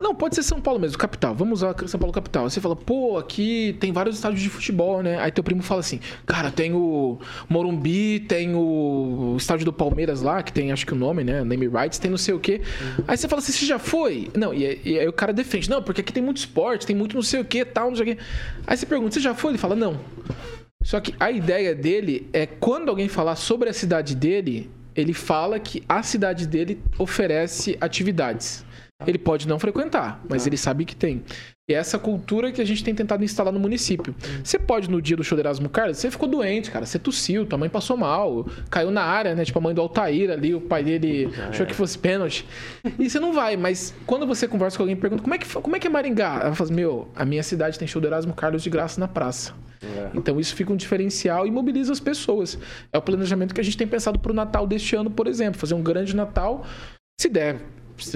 não, pode ser São Paulo mesmo, capital. Vamos usar São Paulo capital. Você fala, pô, aqui tem vários estádios de futebol, né? Aí teu primo fala assim, cara, tem o Morumbi, tem o estádio do Palmeiras lá, que tem acho que o nome, né? Name rights, tem não sei o quê. Uhum. Aí você fala assim, você já foi? Não, e, e, aí o cara defende, não, porque aqui tem muito esporte, tem muito não sei o quê, tal, não sei o quê. Aí você pergunta, você já foi? Ele fala, não. Só que a ideia dele é quando alguém falar sobre a cidade dele, ele fala que a cidade dele oferece atividades. Ele pode não frequentar, mas tá. ele sabe que tem. E é essa cultura que a gente tem tentado instalar no município. Você pode, no dia do show do Erasmo Carlos, você ficou doente, cara. Você tossiu, tua mãe passou mal, caiu na área, né? Tipo, a mãe do Altair ali, o pai dele Já achou é. que fosse pênalti. E você não vai, mas quando você conversa com alguém e pergunta como é que, como é, que é Maringá? Ela fala assim, meu, a minha cidade tem show do Erasmo Carlos de graça na praça. É. Então isso fica um diferencial e mobiliza as pessoas. É o planejamento que a gente tem pensado para o Natal deste ano, por exemplo. Fazer um grande Natal se der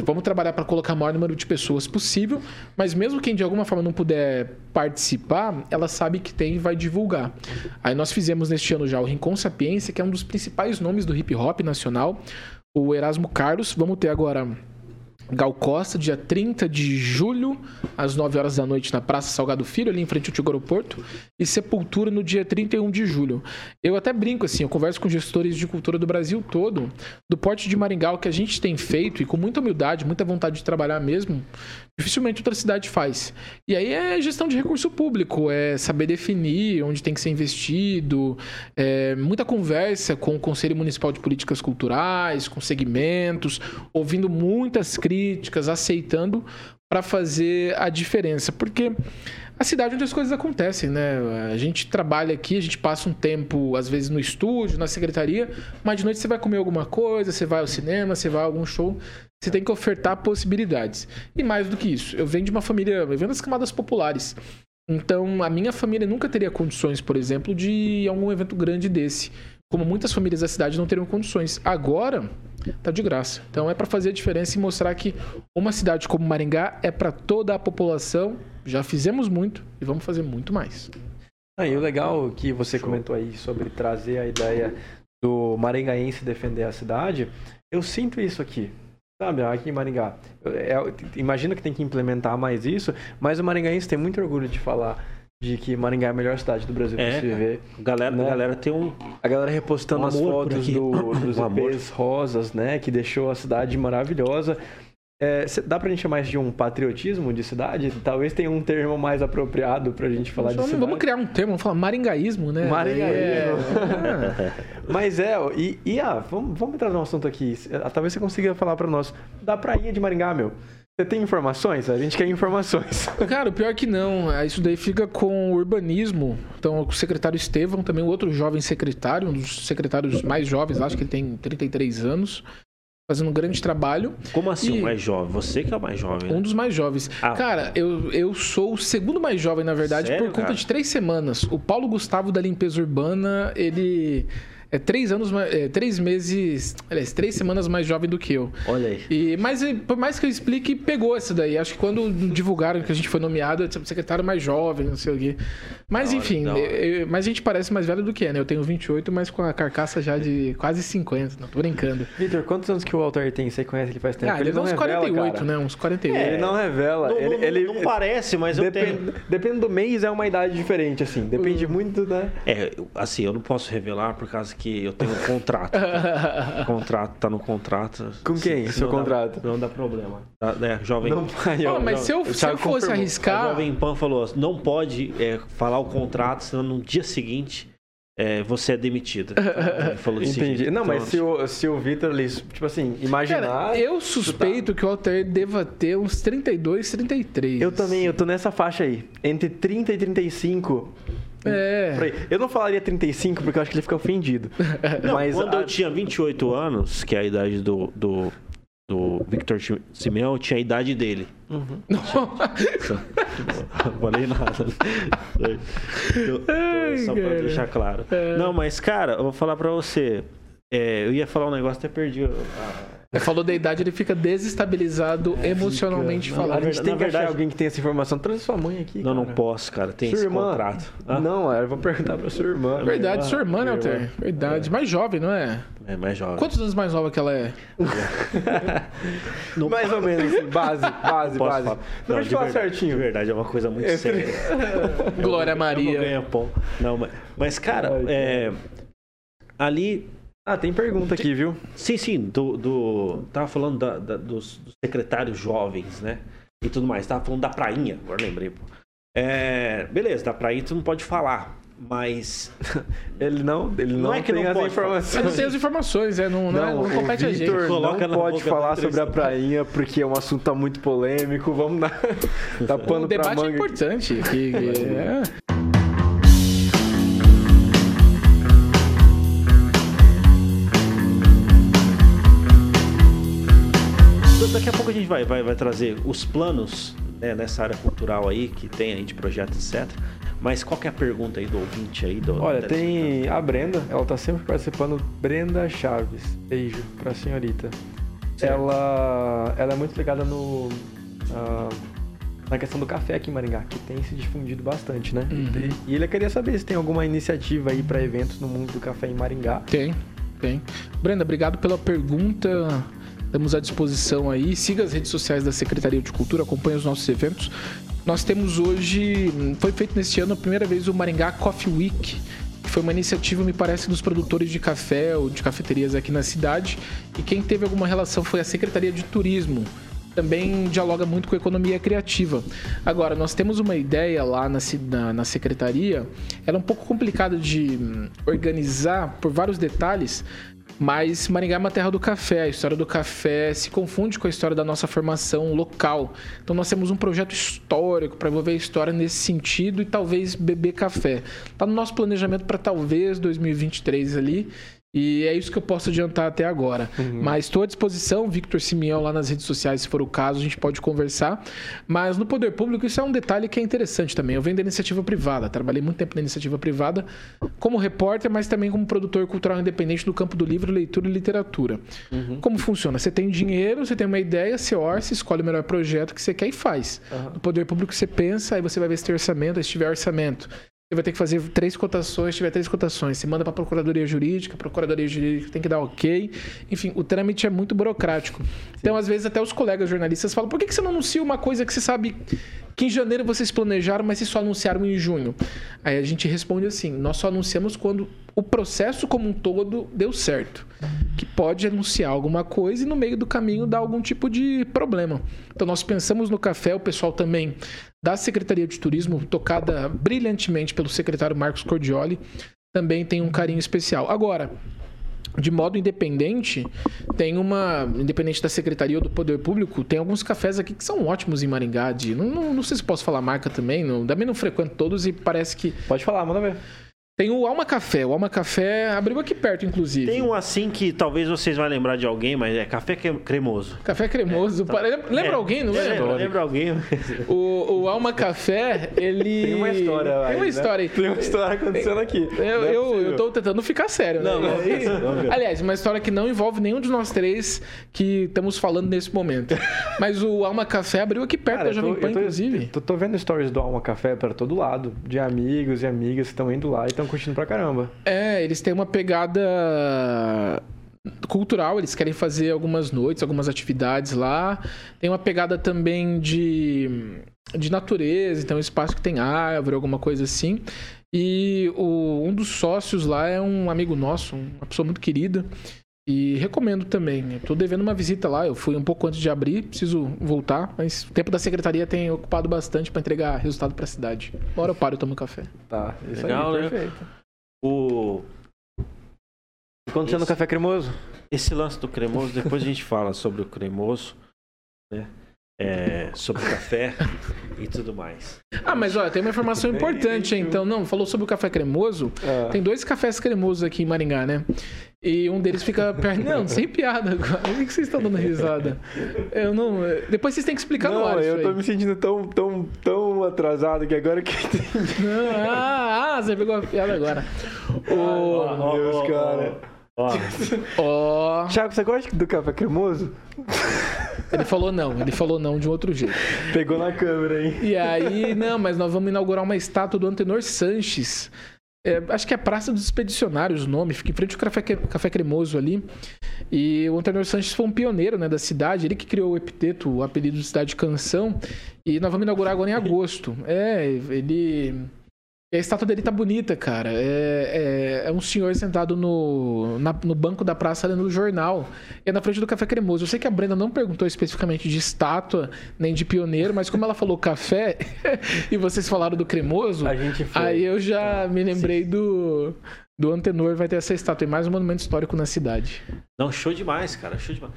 vamos trabalhar para colocar o maior número de pessoas possível, mas mesmo quem de alguma forma não puder participar, ela sabe que tem e vai divulgar. Aí nós fizemos neste ano já o Rincon Sapiência, que é um dos principais nomes do hip hop nacional, o Erasmo Carlos. Vamos ter agora Gal Costa, dia 30 de julho, às 9 horas da noite, na Praça Salgado Filho, ali em frente ao Antigo Aeroporto, e Sepultura no dia 31 de julho. Eu até brinco assim, eu converso com gestores de cultura do Brasil todo, do porte de Maringá, o que a gente tem feito, e com muita humildade, muita vontade de trabalhar mesmo, dificilmente outra cidade faz. E aí é gestão de recurso público, é saber definir onde tem que ser investido, é muita conversa com o Conselho Municipal de Políticas Culturais, com segmentos, ouvindo muitas críticas, aceitando para fazer a diferença. Porque a cidade onde as coisas acontecem, né? A gente trabalha aqui, a gente passa um tempo, às vezes, no estúdio, na secretaria, mas de noite você vai comer alguma coisa, você vai ao cinema, você vai a algum show. Você tem que ofertar possibilidades. E mais do que isso, eu venho de uma família, eu venho das camadas populares. Então, a minha família nunca teria condições, por exemplo, de ir a um evento grande desse. Como muitas famílias da cidade não teriam condições. Agora, tá de graça. Então, é para fazer a diferença e mostrar que uma cidade como Maringá é para toda a população. Já fizemos muito e vamos fazer muito mais. Ah, e o legal que você Show. comentou aí sobre trazer a ideia do maringaense defender a cidade, eu sinto isso aqui. Sabe, aqui em Maringá. É, imagino que tem que implementar mais isso, mas o maringaense tem muito orgulho de falar de que Maringá é a melhor cidade do Brasil é, para se viver. Galera, né? galera tem um. A galera repostando um as fotos do, dos um EPs rosas, né? Que deixou a cidade maravilhosa. É, dá pra gente chamar isso de um patriotismo de cidade? Talvez tenha um termo mais apropriado pra gente falar vamos, de cidade. Vamos criar um termo, vamos falar maringaísmo, né? Maringaísmo. É. Mas é, e, e ah, vamos, vamos entrar no assunto aqui. Ah, talvez você consiga falar pra nós da prainha de Maringá, meu. Você tem informações? A gente quer informações. Cara, o pior é que não. É, isso daí fica com o urbanismo. Então, o secretário Estevão, também outro jovem secretário, um dos secretários mais jovens, acho que ele tem 33 anos fazendo um grande trabalho. Como assim, e... o mais jovem? Você que é o mais jovem. Né? Um dos mais jovens. Ah. Cara, eu, eu sou o segundo mais jovem, na verdade, Sério, por conta cara? de três semanas. O Paulo Gustavo da Limpeza Urbana, ele é três anos, é, três meses, aliás, três semanas mais jovem do que eu. Olha aí. E, mas por mais que eu explique, pegou essa daí. Acho que quando divulgaram que a gente foi nomeado, eu secretário mais jovem, não sei o quê. Mas não, enfim, não. Eu, mas a gente parece mais velho do que é, né? Eu tenho 28, mas com a carcaça já de quase 50. Não, tô brincando. Vitor, quantos anos que o Walter tem? Você conhece ele faz tempo? Ah, ele, ele tem uns revela, 48, cara. né? Uns 48. É, ele não revela. Não, ele, não, ele, não parece, mas eu depend, tenho. Depende do mês, é uma idade diferente, assim. Depende hum. muito, né? É, assim, eu não posso revelar por causa que eu tenho um contrato. o contrato, tá no contrato. Com quem? Seu contrato? Dá, não dá problema. Tá, né, jovem. Não, oh, mas se eu, se eu fosse confirmou. arriscar. A Jovem Pan falou: não pode é, falar o contrato, senão no dia seguinte. É, você é demitido. Ele falou Entendi. Não, então, mas se o, se o Vitor, tipo assim, imaginar. Cara, eu suspeito tá... que o Alter deva ter uns 32, 33. Eu também, eu tô nessa faixa aí. Entre 30 e 35 É. Eu não falaria 35 porque eu acho que ele fica ofendido. Não, Mas quando a- eu tinha 28 anos, que é a idade do, do, do Victor Simeão, eu tinha a idade dele. Não falei nada. Eu- só pra deixar claro. É. Não, mas, cara, eu vou falar pra você. É, eu ia falar um negócio, até perdi. a- Ele falou da idade, ele fica desestabilizado emocionalmente Não, a falando. gente na tem que verdade- achar alguém que tem essa informação. Traz sua mãe aqui. Não, não cara. posso, cara. Tem Sua esse irmã. contrato. Hã? Não, eu vou perguntar pra sua irmã. Verdade, sua irmã, né, Alter? Verdade. Mais jovem, não é? É mais jovem. Quantos anos mais nova que ela é? Mais ou menos, assim, base, base, Posso base. falar? Não, deixa eu falar verdade, certinho. De verdade, é uma coisa muito Entre- séria. Glória Eu não Maria. ganho pão. Não, mas, mas cara, Ai, é, ali Ah, tem pergunta aqui, viu? Sim, sim, do. do tava falando da- da- dos, dos secretários jovens, né? E tudo mais. Tava falando da prainha, agora lembrei, pô. É, beleza, da prainha tu não pode falar, mas. Ele não, ele não, Não é que tem não as pode informações. Não tem as informações, é, não, não, é- não o compete a gente. Coloca não pode falar sobre a prainha porque é um assunto tá muito polêmico. Vamos dar, dar pano O pra debate é manga. importante. Que, que- é. Daqui a pouco a gente vai, vai, vai trazer os planos né, nessa área cultural aí, que tem aí de projeto, etc. Mas qual que é a pergunta aí do ouvinte aí? Do, Olha, tem a Brenda, ela tá sempre participando. Brenda Chaves, beijo pra senhorita. Certo. Ela, ela é muito ligada no. ah, na questão do café aqui em Maringá, que tem se difundido bastante, né? Uhum. E ele queria saber se tem alguma iniciativa aí pra eventos no mundo do café em Maringá. Tem, tem. Brenda, obrigado pela pergunta. Estamos à disposição aí. Siga as redes sociais da Secretaria de Cultura, acompanhe os nossos eventos. Nós temos hoje, foi feito neste ano a primeira vez o Maringá Coffee Week, que foi uma iniciativa, me parece, dos produtores de café ou de cafeterias aqui na cidade. E quem teve alguma relação foi a Secretaria de Turismo. Também dialoga muito com a economia criativa. Agora, nós temos uma ideia lá na, na, na secretaria, ela é um pouco complicada de hum, organizar por vários detalhes, mas Maringá é uma terra do café. A história do café se confunde com a história da nossa formação local. Então nós temos um projeto histórico para envolver a história nesse sentido e talvez beber café. Está no nosso planejamento para talvez 2023 ali. E é isso que eu posso adiantar até agora. Mas estou à disposição, Victor Simeão lá nas redes sociais, se for o caso, a gente pode conversar. Mas no poder público, isso é um detalhe que é interessante também. Eu venho da iniciativa privada, trabalhei muito tempo na iniciativa privada como repórter, mas também como produtor cultural independente no campo do livro, leitura e literatura. Como funciona? Você tem dinheiro, você tem uma ideia, você orça, escolhe o melhor projeto que você quer e faz. No poder público você pensa, aí você vai ver se tem orçamento, aí se tiver orçamento. Você vai ter que fazer três cotações, se tiver três cotações, você manda para a Procuradoria Jurídica, a Procuradoria Jurídica tem que dar ok. Enfim, o trâmite é muito burocrático. Então, às vezes, até os colegas jornalistas falam: por que que você não anuncia uma coisa que você sabe que em janeiro vocês planejaram, mas vocês só anunciaram em junho? Aí a gente responde assim: nós só anunciamos quando o processo como um todo deu certo. Que pode anunciar alguma coisa e no meio do caminho dar algum tipo de problema. Então, nós pensamos no café, o pessoal também da Secretaria de Turismo, tocada brilhantemente pelo secretário Marcos Cordioli, também tem um carinho especial. Agora, de modo independente, tem uma. Independente da secretaria ou do poder público, tem alguns cafés aqui que são ótimos em Maringá. De, não, não, não sei se posso falar marca também, não, também não frequento todos e parece que. Pode falar, manda ver. Tem o Alma Café. O Alma Café abriu aqui perto, inclusive. Tem um assim que talvez vocês vão lembrar de alguém, mas é café cre- cremoso. Café cremoso. Pare- Lembra É, alguém, não é, lembra? Lembra alguém? O, o Alma Café, ele. Tem uma história Tem uma né? história aí. Tem uma história acontecendo aqui. Eu, Não é eu, eu tô tentando ficar sério, né? Não, vamos ver. Aliás, uma história que não envolve nenhum de nós três que estamos falando nesse momento. Mas o Alma Café abriu aqui perto Cara, da Jovem Pan, tô- inclusive. Tô, tô vendo stories do Alma Café para todo lado, de amigos e amigas que estão indo lá e estão curtindo pra caramba. É, eles têm uma pegada cultural, eles querem fazer algumas noites, algumas atividades lá. Tem uma pegada também de, de natureza, então um espaço que tem árvore, alguma coisa assim. E o, um dos sócios lá é um amigo nosso, uma pessoa muito querida. E recomendo também. Estou devendo uma visita lá. Eu fui um pouco antes de abrir, preciso voltar. Mas o tempo da secretaria tem ocupado bastante para entregar resultado para a cidade. Uma hora eu paro e tomo café. Tá, isso Legal, aí, né? perfeito. O, Acontecendo no café cremoso? esse lance do cremoso, depois a gente fala sobre o cremoso, né? É, sobre café e tudo mais. Ah, mas olha, tem uma informação importante, então. Não, falou sobre o café cremoso. Ah. Tem dois cafés cremosos aqui em Maringá, né? E um deles fica perto. Não, sem piada agora. Por que vocês estão dando risada? Eu não. Depois vocês têm que explicar no Não, ar. eu isso tô aí. me sentindo tão, tão, tão atrasado que agora que entendi. Não, ah, ah, você pegou a piada agora. Ô, Meu Deus, cara. Ó, ó. Thiago, você gosta do café cremoso? Ele falou não, ele falou não de um outro jeito. Pegou na câmera, hein? E aí, não, mas nós vamos inaugurar uma estátua do Antenor Sanches. É, acho que é Praça dos Expedicionários o nome, fica em frente ao Café, Café Cremoso ali. E o Antenor Sanches foi um pioneiro né, da cidade, ele que criou o epiteto, o apelido de Cidade Canção. E nós vamos inaugurar agora em agosto. É, ele. E a estátua dele tá bonita, cara. É, é, é um senhor sentado no, na- no banco da praça lendo o jornal. E é na frente do Café Cremoso. Eu sei que a Brenda não perguntou especificamente de estátua, nem de pioneiro, mas como ela falou café e vocês falaram do cremoso, aí eu já me lembrei do, do Antenor. Vai ter essa estátua. E mais um monumento histórico na cidade. Não, show demais, cara. Show demais.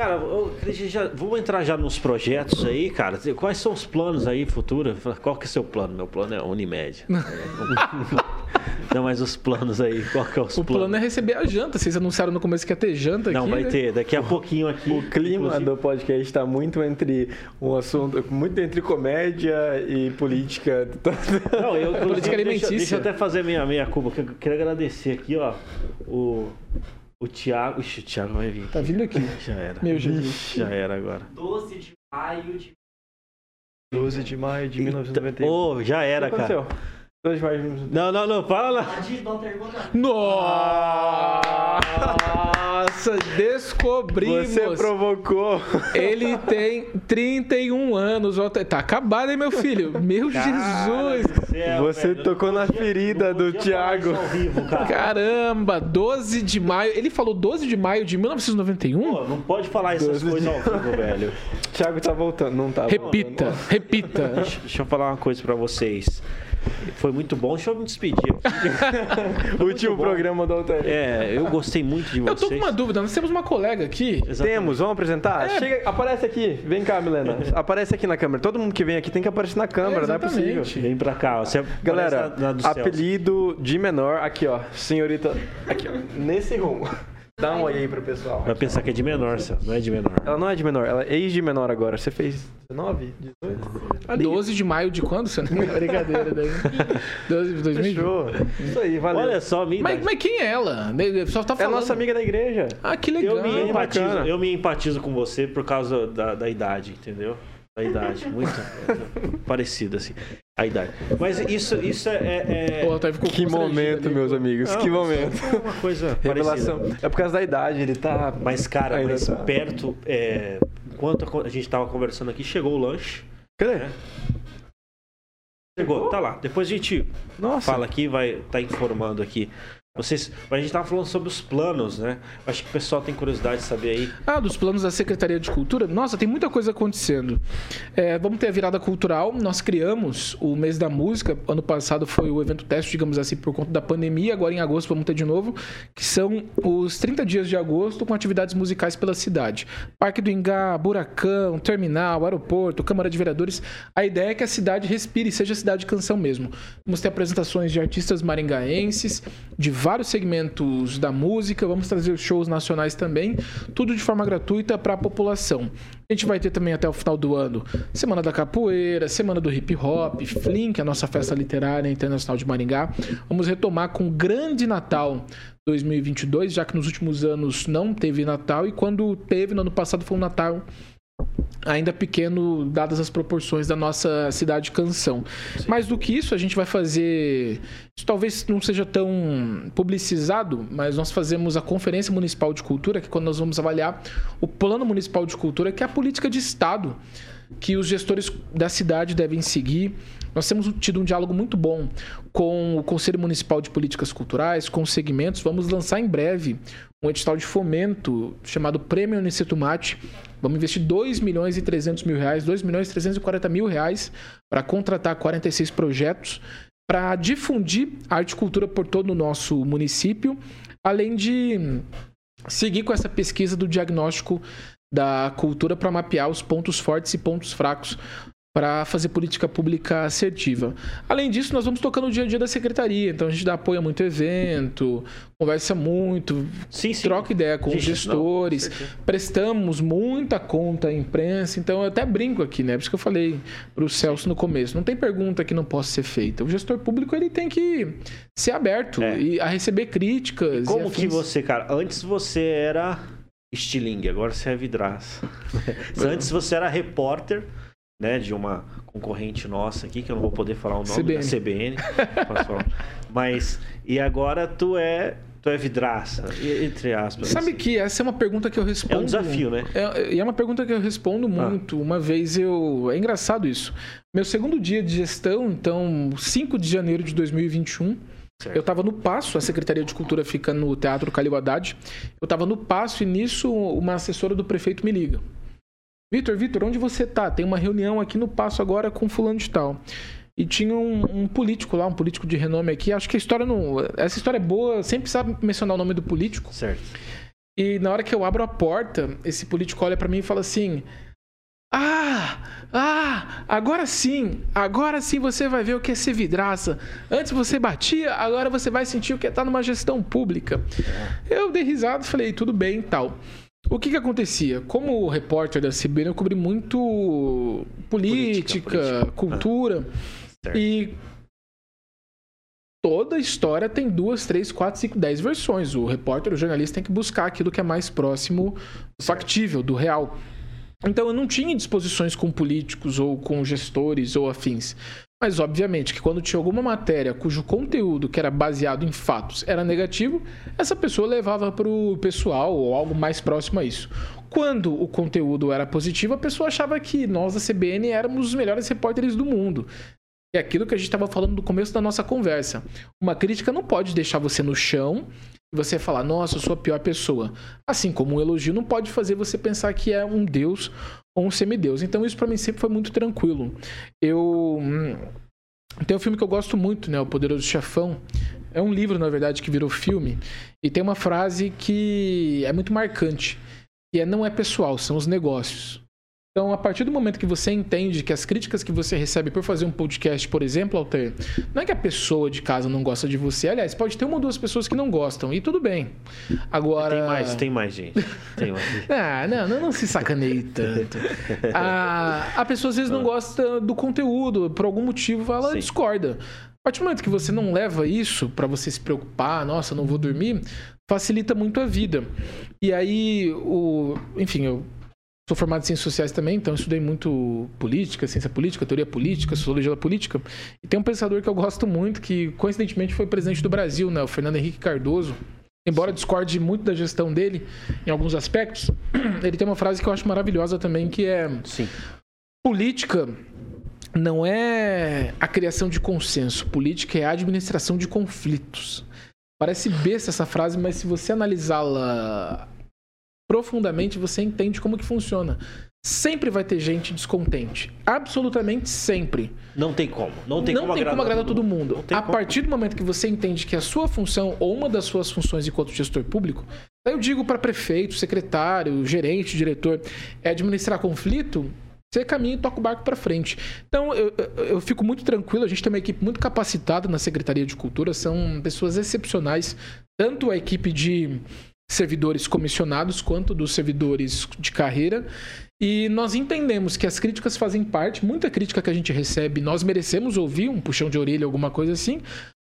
Cara, eu, acredito já, vamos entrar já nos projetos aí, cara. Quais são os planos aí futuros? Qual que é o seu plano? Meu plano é Unimed. Não, mas os planos aí, qual que é os O planos? plano é receber a janta. Vocês anunciaram no começo que ia ter janta Não, aqui. vai né? ter. Daqui a pouquinho aqui. O clima inclusive- do podcast está muito entre um assunto, muito entre comédia e política. Não, eu, Política deixa, alimentícia. deixa eu até fazer minha, minha culpa. que Eu quero agradecer aqui, ó. O, o Thiago. Ixi, o Thiago vai vir. Tá vindo aqui. Já era. Meu Jesus. Já era agora. 12 de maio de 12 de maio de 1991. Ô, oh, já O era, que cara. Aconteceu? 12 de maio de 1991. Não, não, não, fala. Pergunta. Nossa, descobrimos. Você provocou. Ele tem 31 anos. ó, Tá acabado, hein, meu filho? Meu Jesus. Você tocou na ferida do Thiago. Vivo, cara. Caramba, 12 de maio. Ele falou 12 de maio de 1991? Pô, não pode falar essas 12 de- coisas ao vivo, velho. Thiago tá voltando, não tá? Repita, repita. Deixa eu falar uma coisa pra vocês. Foi muito bom. Deixa eu me despedir. Último bom. programa do Alter. É, eu gostei muito de Eu tô vocês. com uma dúvida. Nós temos uma colega aqui. Exatamente. Temos, vamos apresentar? É. Chega, aparece aqui. Vem cá, Milena. Aparece aqui na câmera. Todo mundo que vem aqui tem que aparecer na câmera, não é possível. Vem pra cá, ó. Você Galera, na, na apelido de menor, aqui ó, senhorita, aqui ó, nesse rumo. Dá um oi aí pro pessoal. Vai pensar que é de menor, Celso. Não é de menor. Ela não é de menor, ela é ex de menor agora. Você fez 19, 18? A 12 de maio de quando? Você não é brincadeira daí. 12 de 2020? Fechou. Isso aí, valeu. Olha só, minha Mas, mas quem é ela? Só tá é a falando. nossa amiga da igreja. Ah, que legal. Eu me, empatizo, eu me empatizo com você por causa da, da idade, entendeu? Da idade. Muito, muito parecido, assim. A idade. Mas isso, isso é. é- é- Pô, Otávio ficou Que momento, ali, meus amigos, Não, que momento. é Uma coisa Revelação. parecida. É por causa da idade, ele tá... Mas, cara, mas tá. perto. é, enquanto a a gente tava conversando aqui, chegou o lanche. Cadê? É. Chegou, tá lá. Depois a gente Nossa. fala aqui, vai tá informando aqui. Vocês, a gente tava falando sobre os planos, né? Acho que o pessoal tem curiosidade de saber aí. Ah, dos planos da Secretaria de Cultura? Nossa, tem muita coisa acontecendo. É, vamos ter a virada cultural. Nós criamos o mês da música. Ano passado foi o evento teste, digamos assim, por conta da pandemia. Agora em agosto vamos ter de novo, que são os 30 dias de agosto com atividades musicais pela cidade. Parque do Ingá, Buracão, Terminal, Aeroporto, Câmara de Vereadores. A ideia é que a cidade respire, seja cidade de canção mesmo. Vamos ter apresentações de artistas maringaenses, de vários segmentos da música. Vamos trazer shows nacionais também, tudo de forma gratuita para a população. A gente vai ter também até o final do ano Semana da Capoeira, Semana do Hip Hop, Flink, a nossa festa literária internacional de Maringá. Vamos retomar com o grande Natal 2022, já que nos últimos anos não teve Natal e quando teve no ano passado foi um Natal ainda pequeno, dadas as proporções da nossa cidade canção. Mais do que isso, a gente vai fazer. Isso talvez não seja tão publicizado, mas nós fazemos a Conferência Municipal de Cultura, que é quando nós vamos avaliar o Plano Municipal de Cultura, que é a política de Estado que os gestores da cidade devem seguir. Nós temos tido um diálogo muito bom com o Conselho Municipal de Políticas Culturais, com os segmentos. Vamos lançar em breve um edital de fomento chamado Prêmio Aniceto Mate. Vamos investir 2 milhões e 300 mil reais, 2 milhões e 340 mil reais para contratar 46 projetos para difundir a arte e cultura por todo o nosso município, além de seguir com essa pesquisa do diagnóstico da cultura para mapear os pontos fortes e pontos fracos para fazer política pública assertiva. Além disso, nós vamos tocando o dia a dia da secretaria, então a gente dá apoio a muito evento, conversa muito, Sim, sim. troca ideia com os não, gestores, certeza. prestamos muita conta à imprensa, então eu até brinco aqui, né? Por isso que eu falei para o Celso no começo, não tem pergunta que não possa ser feita. O gestor público ele tem que ser aberto É. e a receber críticas. e Como que afins. você, cara, antes você era estilingue, agora você é vidraça. antes você era repórter, né, de uma concorrente nossa aqui, que eu não vou poder falar o nome, CBN. da CBN. Mas, e agora tu é, tu é vidraça, entre aspas. Sabe que essa é uma pergunta que eu respondo. É um desafio, né? É, e é uma pergunta que eu respondo muito. Uma vez eu. É engraçado isso. Meu segundo dia de gestão, então, 5 de janeiro de 2021. Certo. Eu estava no Passo, a Secretaria de Cultura fica no Teatro Calil Haddad. Eu estava no Passo e nisso uma assessora do prefeito me liga. Vitor, Vitor, onde você tá? Tem uma reunião aqui no Passo agora com fulano de tal. E tinha um, um político lá, um político de renome aqui. Acho que a história não. Essa história é boa, sempre precisa mencionar o nome do político. Certo. E na hora que eu abro a porta, esse político olha pra mim e fala assim: Ah, ah, agora sim, agora sim você vai ver o que é ser vidraça. Antes você batia, agora você vai sentir o que é estar numa gestão pública. Eu dei risada e falei: tudo bem e tal. O que que acontecia? Como repórter da CBN, eu cobri muito política, Política, política. cultura. Certo. E toda história tem duas, três, quatro, cinco, dez versões. O repórter, o jornalista tem que buscar aquilo que é mais próximo, factível, do real. Então eu não tinha disposições com políticos ou com gestores ou afins. Mas obviamente que quando tinha alguma matéria cujo conteúdo que era baseado em fatos era negativo, essa pessoa levava para o pessoal ou algo mais próximo a isso. Quando o conteúdo era positivo, a pessoa achava que nós da CBN éramos os melhores repórteres do mundo. É aquilo que a gente estava falando no começo da nossa conversa. Uma crítica não pode deixar você no chão e você falar, nossa, eu sou a pior pessoa. Assim como um elogio não pode fazer você pensar que é um deus ou um semideus. Então isso para mim sempre foi muito tranquilo. Eu hum, tem um filme que eu gosto muito, né, O Poderoso Chefão. É um livro, na verdade, que virou filme e tem uma frase que é muito marcante, que é não é pessoal, são os negócios. Então, a partir do momento que você entende que as críticas que você recebe por fazer um podcast, por exemplo, Alter, não é que a pessoa de casa não gosta de você. Aliás, pode ter uma ou duas pessoas que não gostam, e tudo bem. Agora. Tem mais, tem mais, gente. Tem mais. Ah, não, não, não se sacaneie tanto. A, a pessoa às vezes não gosta do conteúdo, por algum motivo ela Sim. discorda. A partir do momento que você não leva isso pra você se preocupar, nossa, não vou dormir, facilita muito a vida. E aí, o, enfim, eu sou formado em ciências sociais também, então estudei muito política, ciência política, teoria política, sociologia da política. E tem um pensador que eu gosto muito, que coincidentemente foi presidente do Brasil, né, o Fernando Henrique Cardoso. Embora discorde muito da gestão dele em alguns aspectos, ele tem uma frase que eu acho maravilhosa também, que é Sim. política não é a criação de consenso, política é a administração de conflitos. Parece besta essa frase, mas se você analisá-la profundamente, você entende como que funciona. Sempre vai ter gente descontente. Absolutamente sempre. Não tem como. Não tem como agradar, agradar todo mundo. Não tem A como. partir do momento que você entende que a sua função, ou uma das suas funções enquanto gestor público, aí eu digo para prefeito, secretário, gerente, diretor, é administrar conflito, você caminha e toca o barco para frente. Então, eu, eu- eu fico muito tranquilo. A gente tem uma equipe muito capacitada na Secretaria de Cultura, são pessoas excepcionais, tanto a equipe de servidores comissionados quanto dos servidores de carreira. E nós entendemos que as críticas fazem parte, muita crítica que a gente recebe, nós merecemos ouvir um puxão de orelha, alguma coisa assim.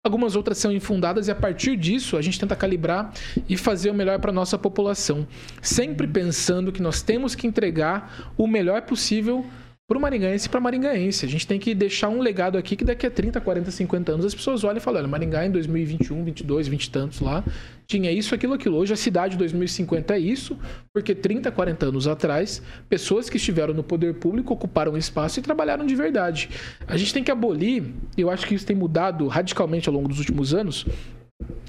Algumas outras são infundadas e a partir disso a gente tenta calibrar e fazer o melhor para nossa população, sempre pensando que nós temos que entregar o melhor possível para o maringaense e para maringaense. A gente tem que deixar um legado aqui que daqui a 30, 40, 50 anos as pessoas olham e falam, olha, Maringá em 2021, 22, 20 e tantos lá, tinha isso, aquilo, aquilo. Hoje a cidade de 2050 é isso, porque 30, 40 anos atrás, pessoas que estiveram no poder público ocuparam espaço e trabalharam de verdade. A gente tem que abolir, eu acho que isso tem mudado radicalmente ao longo dos últimos anos,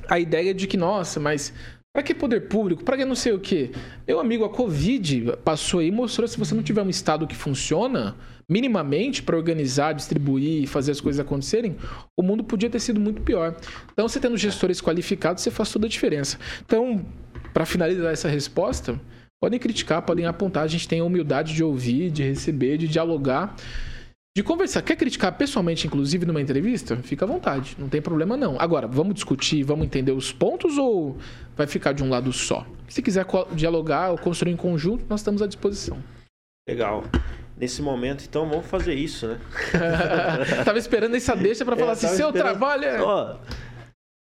a ideia de que, nossa, mas para que poder público? Para que não sei o quê? Meu amigo, a Covid passou aí e mostrou se você não tiver um Estado que funciona minimamente para organizar, distribuir e fazer as coisas acontecerem, o mundo podia ter sido muito pior. Então, você tendo gestores qualificados, você faz toda a diferença. Então, para finalizar essa resposta, podem criticar, podem apontar. A gente tem a humildade de ouvir, de receber, de dialogar, de conversar. Quer criticar pessoalmente, inclusive, numa entrevista? Fica à vontade, não tem problema não. Agora, vamos discutir, vamos entender os pontos ou vai ficar de um lado só? Se quiser dialogar ou construir em conjunto, nós estamos à disposição. Legal. Nesse momento, então, vamos fazer isso, né? Tava esperando essa deixa pra falar É, assim, tava seu esperando- trabalho é... Ó,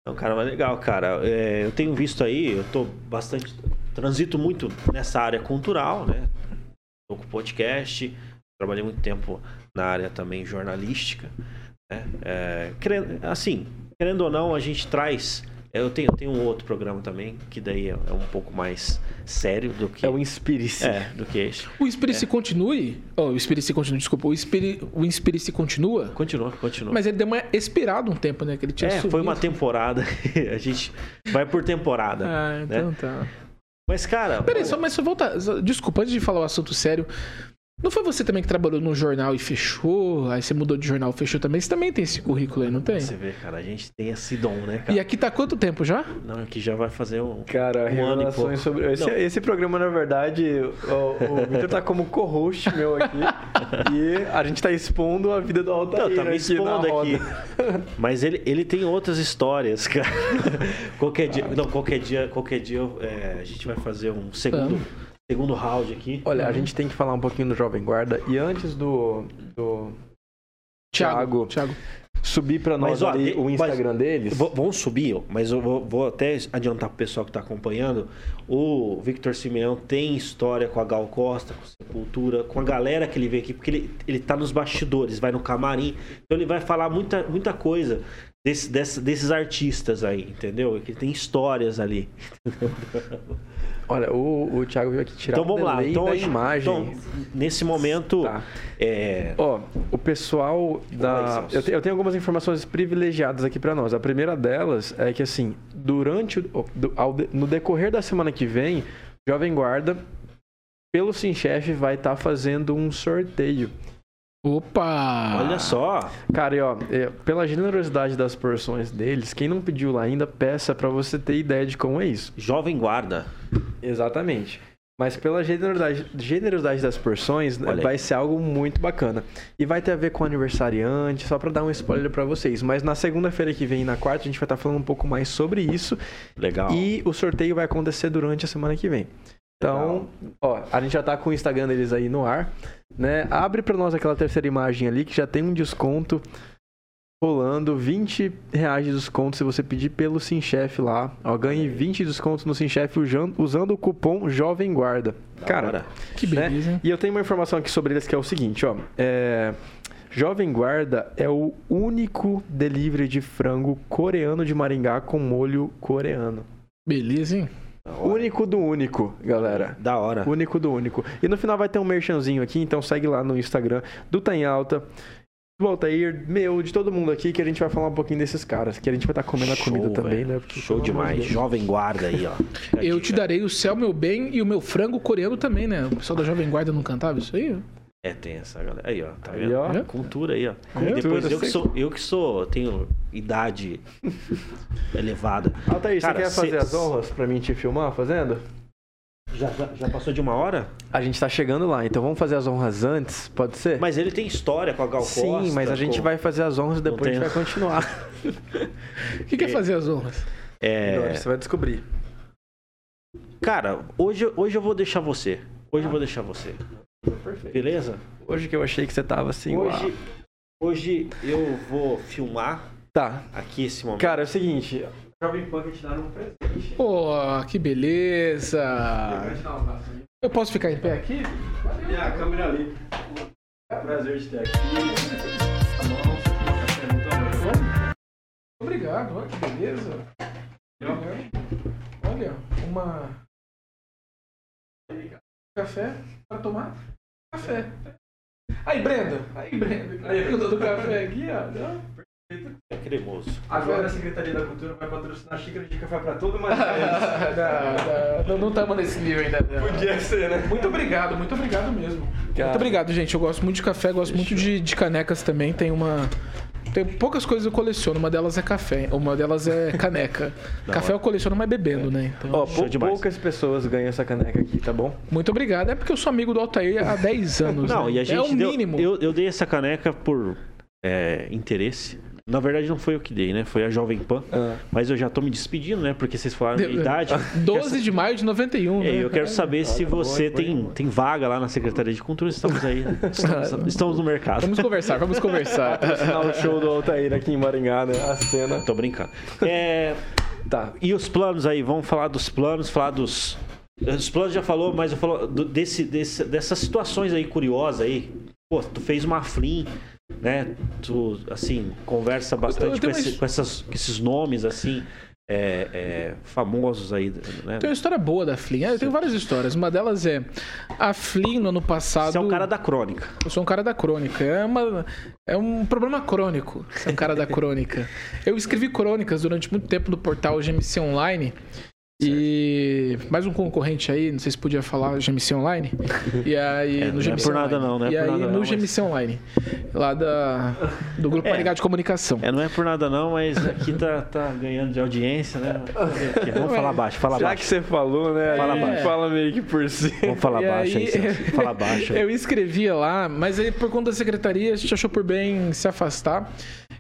é um cara mais legal, cara. É, eu tenho visto aí, eu tô bastante. Transito muito nessa área cultural, né? Tô com podcast, trabalhei muito tempo na área também jornalística. Né? É, querendo, assim, querendo ou não, a gente traz. Eu tenho, eu tenho um outro programa também, que daí é, é um pouco mais sério do que. É o Inspire-se. É, do que este. O Inspire-se continue... Oh, o Inspire-se continue, desculpa. O Inspire- o Inspire-se continua... Continua, continua. Mas ele deu uma expirado um tempo, né? Que ele tinha é, foi sumido. uma temporada. a gente vai por temporada. Ah, então tá. Mas, cara. Peraí, olha- só, mas só volta. Desculpa, antes de falar o assunto sério. Não foi você também que trabalhou no jornal e fechou? Aí você mudou de jornal e fechou também? Você também tem esse currículo aí, não tem? Você vê, cara, a gente tem esse dom, né, cara? E aqui tá quanto tempo já? Não, aqui já vai fazer um. Cara, Um ano e pouco. revelações sobre. Esse, esse programa, na verdade, o, o Victor tá como co-host meu aqui. e a gente tá expondo a vida do Altair Não, tá me aqui na expondo roda. aqui. Mas ele, ele tem outras histórias, cara. qualquer dia. Não, qualquer dia, qualquer dia é, a gente vai fazer um segundo, Vamos. Segundo round aqui. Olha, a gente tem que falar um pouquinho do Jovem Guarda. E antes do, do Thiago. Thiago. subir pra nós Mas, ó, ali o Instagram deles. V- vamos subir, ó, mas eu vou, vou até adiantar pro pessoal que tá acompanhando. O Victor Simeão tem história com a Gal Costa, com Sepultura, com a galera que ele vê aqui, porque ele, ele tá nos bastidores, vai no camarim. Então ele vai falar muita, muita coisa desse, desse- desses artistas aí, entendeu? Que tem histórias ali. Olha, o, o Thiago veio aqui tirar Então vamos lá. Então, da imagem. então, nesse momento, Tá. é, Ó, o pessoal da. Eu, te- eu tenho algumas informações privilegiadas aqui pra nós. A primeira delas é que, assim, durante. O, do- ao de- no decorrer da semana que vem, Jovem Guarda, pelo Simchef, vai estar fazendo um sorteio. Opa! olha só. Cara, e ó, é, pela generosidade das porções deles, quem não pediu lá ainda, peça pra você ter ideia de como é isso. Jovem Guarda. Exatamente. Mas pela generosidade, generosidade das porções, vai ser algo muito bacana. E vai ter a ver com aniversariante, só pra dar um spoiler pra vocês. Mas na segunda-feira que vem na quarta, a gente vai estar falando um pouco mais sobre isso. Legal. E o sorteio vai acontecer durante a semana que vem. Então, ó, a gente já tá com o Instagram deles aí no ar, né? Abre pra nós aquela terceira imagem ali que já tem um desconto rolando, 20 reais de desconto se você pedir pelo Simchef lá. Ó, ganhe 20 descontos no Simchef usan- usando o cupom Jovem Guarda. Da Cara. Que beleza, hein? e eu tenho uma informação aqui sobre eles que é o seguinte, ó. É, Jovem Guarda é o único delivery de frango coreano de Maringá com molho coreano. Beleza, hein? Único do único, galera. Da hora. Único do único. E no final vai ter um merchanzinho aqui, então segue lá no Instagram do Tá em Alta, do Altair, meu, de todo mundo aqui, que a gente vai falar um pouquinho desses caras, que a gente vai estar comendo a comida Show, também, velho. né? Porque, Show de demais. Deus. Jovem Guarda aí, ó. Eu te darei o céu, meu bem, e o meu frango coreano também, né? O pessoal da Jovem Guarda não cantava isso aí? É, tem essa galera. Aí, ó. Tá Aí, vendo? ó. É Cultura aí, ó. Cultura, Depois eu que, sou, eu que sou, tenho idade elevada. Altair, Cara, você quer cê- fazer as honras pra mim te filmar fazendo? Já, já, já passou de uma hora? A gente tá chegando lá, então vamos fazer as honras antes, pode ser? Mas ele tem história com a Gal Costa. Sim, mas a gente com- vai fazer as honras e depois a gente vai continuar. O que quer fazer as honras? É, Agora Você vai descobrir. cara, hoje, hoje eu vou deixar você. Hoje eu vou deixar você. Perfeito. Beleza? Hoje que eu achei que você tava assim, hoje, uau. hoje eu vou filmar Tá. aqui esse momento. Cara, é o seguinte. Jovem Pan que te dá um presente. Pô, que beleza! dar. Eu posso ficar em pé aqui? E a câmera ali. É um prazer de ter aqui. Tá muito amor. Obrigado, olha que beleza. Olha, uma. Café para tomar café. Aí, Brenda. Aí, Brenda. Aí, Brenda do café aqui, ó. É cremoso. Agora a Secretaria da Cultura vai patrocinar xícara de café pra todo mundo. Não, não estamos nesse nível ainda. não. Podia ser, né? Muito obrigado, muito obrigado mesmo. Cara. Muito obrigado, gente. Eu gosto muito de café, gosto muito de, de canecas também. Tem uma, Tem poucas coisas que eu coleciono. Uma delas é café, uma delas é caneca. café eu coleciono, mas bebendo, né? Então, Ó, pou- demais. poucas pessoas ganham essa caneca aqui, tá bom? muito obrigado. É porque eu sou amigo do Altair há 10 anos. Não, né? e a gente é o deu- mínimo. eu, eu dei essa caneca por é, interesse. Na verdade, não foi eu que dei, né? Foi a Jovem Pan. Ah. Mas eu já tô me despedindo, né? Porque vocês falaram a minha idade. 12 de maio de 91, É, né? eu quero saber se Olha, você boa, tem, boa. tem vaga lá na Secretaria de Cultura. Estamos aí. né? Estamos, estamos no mercado. Vamos conversar, vamos conversar. O show do Altair aqui em Maringá, né? A cena. Tô brincando. É, Tá. e os planos aí? Vamos falar dos planos, falar dos. Os planos já falou, mas eu falo desse, desse- dessas situações aí curiosas aí. Pô, tu fez uma flim, né? Tu, assim, conversa bastante com, esse- uma- com essas, com esses nomes, assim, é, é, famosos aí, né? Tem uma história boa da Flynn. Eu tenho várias histórias. Uma delas é a Flynn no ano passado. Você é o cara da crônica. Eu sou um cara da crônica. É, uma, é um problema crônico ser um cara da crônica. Eu escrevi crônicas durante muito tempo no portal GMC Online. E mais um concorrente aí, não sei se podia falar GMC Online. E aí É, no não é GMC por nada Online. não, não é E aí nada no não, mas- GMC Online, lá da, do Grupo É. Maringá de Comunicação. É, não é por nada não, mas aqui tá, tá ganhando de audiência, né? Aqui, Vamos falar baixo, fala Já baixo. que você falou, né? Fala aí baixo. Fala meio que por si. Vamos falar E baixo aí, aí-. Fala baixo aí. Eu escrevia lá, mas aí por conta da secretaria a gente achou por bem se afastar.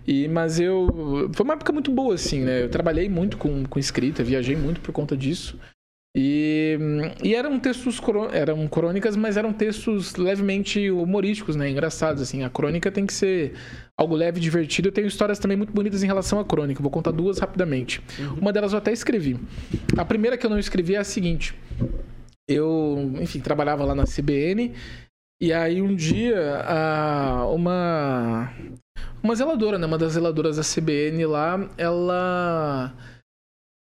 E, mas eu. Foi uma época muito boa, assim, né? Eu trabalhei muito com, com escrita, viajei muito por conta disso. E, e eram textos, eram crônicas, mas eram textos levemente humorísticos, né? Engraçados, assim. A crônica tem que ser algo leve e divertido. Eu tenho histórias também muito bonitas em relação à crônica. Vou contar duas rapidamente. Uma delas eu até escrevi. A primeira que eu não escrevi é a seguinte. Eu, enfim, trabalhava lá na CBN e aí um dia a- uma uma zeladora, né, uma das zeladoras da CBN lá, ela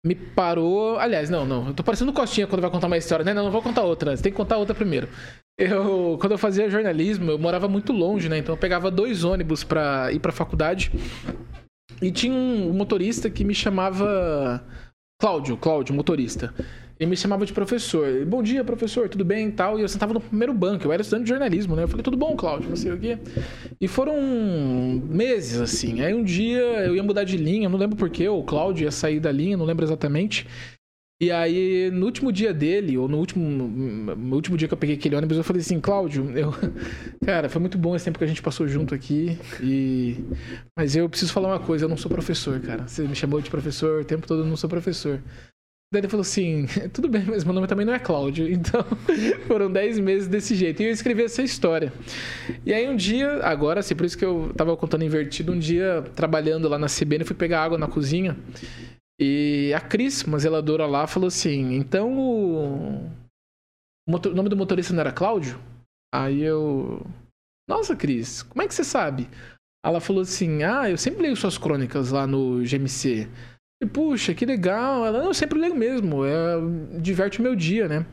me parou. Aliás, não, não, eu tô parecendo Costinha quando vai contar uma história, né? Não, não vou contar outra, você tem que contar outra primeiro. Eu, quando eu fazia jornalismo, eu morava muito longe, né? Então eu pegava dois ônibus pra ir pra faculdade. E tinha um motorista que me chamava Cláudio, Cláudio, motorista. Ele me chamava de professor. Bom dia, professor, tudo bem e tal. E eu sentava no primeiro banco, eu era estudante de jornalismo, né? Eu falei, tudo bom, Cláudio, não sei o quê. E foram meses, assim. Aí um dia eu ia mudar de linha, não lembro porquê, o Cláudio ia sair da linha, não lembro exatamente. E aí, no último dia dele, ou no último, no último dia que eu peguei aquele ônibus, eu falei assim, Cláudio, eu... cara, foi muito bom esse tempo que a gente passou junto aqui. E... Mas eu preciso falar uma coisa, eu não sou professor, cara. Você me chamou de professor o tempo todo, eu não sou professor. Daí ele falou assim: tudo bem, mas meu nome também não é Cláudio. Então foram 10 meses desse jeito. E eu escrevi essa história. E aí um dia, agora, assim, por isso que eu tava contando invertido, um dia trabalhando lá na CBN, fui pegar água na cozinha. E a Cris, uma zeladora lá, falou assim: então o. o motor- o nome do motorista não era Cláudio? Aí eu. Nossa, Cris, como é que você sabe? Ela falou assim: Ah, eu sempre leio suas crônicas lá no GMC. E, Puxa, que legal. Ela, não, sempre leio mesmo. É, diverte o meu dia, né?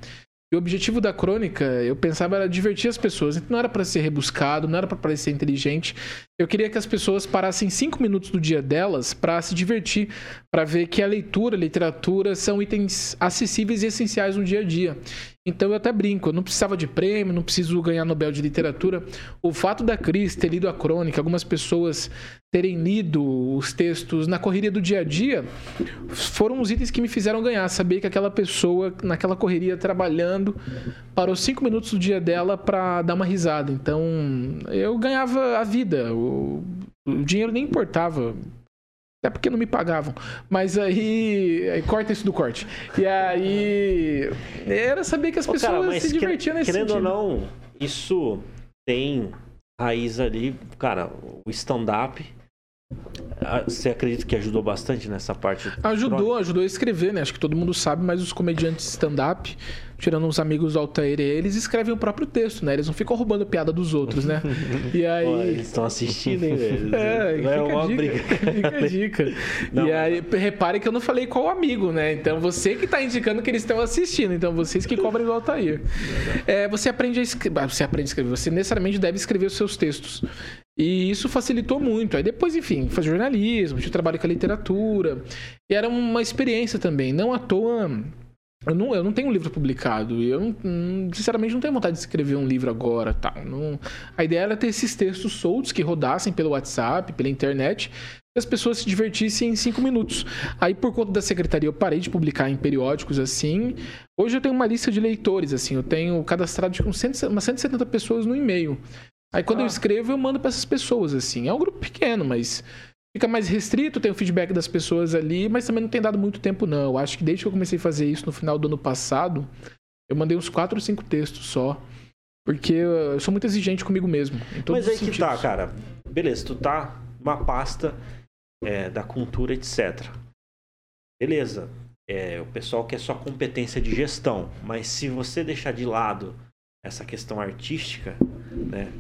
E o objetivo da crônica, eu pensava, era divertir as pessoas. Então, não era para ser rebuscado, não era para parecer inteligente. Eu queria que as pessoas parassem cinco minutos do dia delas para se divertir, para ver que a leitura, a literatura são itens acessíveis e essenciais no dia a dia. Então eu até brinco, eu não precisava de prêmio, não preciso ganhar Nobel de Literatura. O fato da Cris ter lido a crônica, algumas pessoas terem lido os textos na correria do dia a dia, foram os itens que me fizeram ganhar. Saber que aquela pessoa, naquela correria, trabalhando, parou cinco minutos do dia dela para dar uma risada. Então eu ganhava a vida. O, o dinheiro nem importava. Até porque não me pagavam. Mas aí, aí. Corta isso do corte. E aí. Era saber que as Ô, pessoas cara, se divertiam quer- nesse querendo sentido. ou não, isso tem raiz ali. Cara, o stand-up. Ah, Você acredita que ajudou bastante nessa parte? Ajudou, ajudou a escrever, né? Acho que todo mundo sabe, mas os comediantes stand-up, tirando uns amigos do Altair, eles escrevem o próprio texto, né? Eles não ficam roubando piada dos outros, né? E aí. Pô, eles estão assistindo, hein, velho? É, Não fica, é uma dica, briga. fica a dica. Não, e aí, repare que eu não falei qual amigo, né? Então você que tá indicando que eles estão assistindo. Então vocês que cobrem do Altair. É, você aprende a escrever. Você aprende a escrever. Você necessariamente deve escrever os seus textos. E isso facilitou muito. Aí depois, enfim, fazer jornalismo, tive trabalho com a literatura. E era uma experiência também. Não à toa. Eu não, eu não tenho um livro publicado. Eu, não- sinceramente, não tenho vontade de escrever um livro agora. Tá? Não- a ideia era ter esses textos soltos que rodassem pelo WhatsApp, pela internet, e as pessoas se divertissem em cinco minutos. Aí, por conta da secretaria, eu parei de publicar em periódicos assim. Hoje eu tenho uma lista de leitores, assim. Eu tenho cadastrado uns 100 umas 170 pessoas no e-mail. Aí, quando eu Ah. escrevo, eu mando para essas pessoas, assim. É um grupo pequeno, mas fica mais restrito, tem o feedback das pessoas ali, mas também não tem dado muito tempo, não. Eu acho que desde que eu comecei a fazer isso no final do ano passado, eu mandei uns 4 ou 5 textos só. Porque eu sou muito exigente comigo mesmo. Mas aí que tá, cara. Beleza, tu tá numa pasta é, da cultura, etc. Beleza. É, o pessoal quer só competência de gestão. Mas se você deixar de lado essa questão artística, né,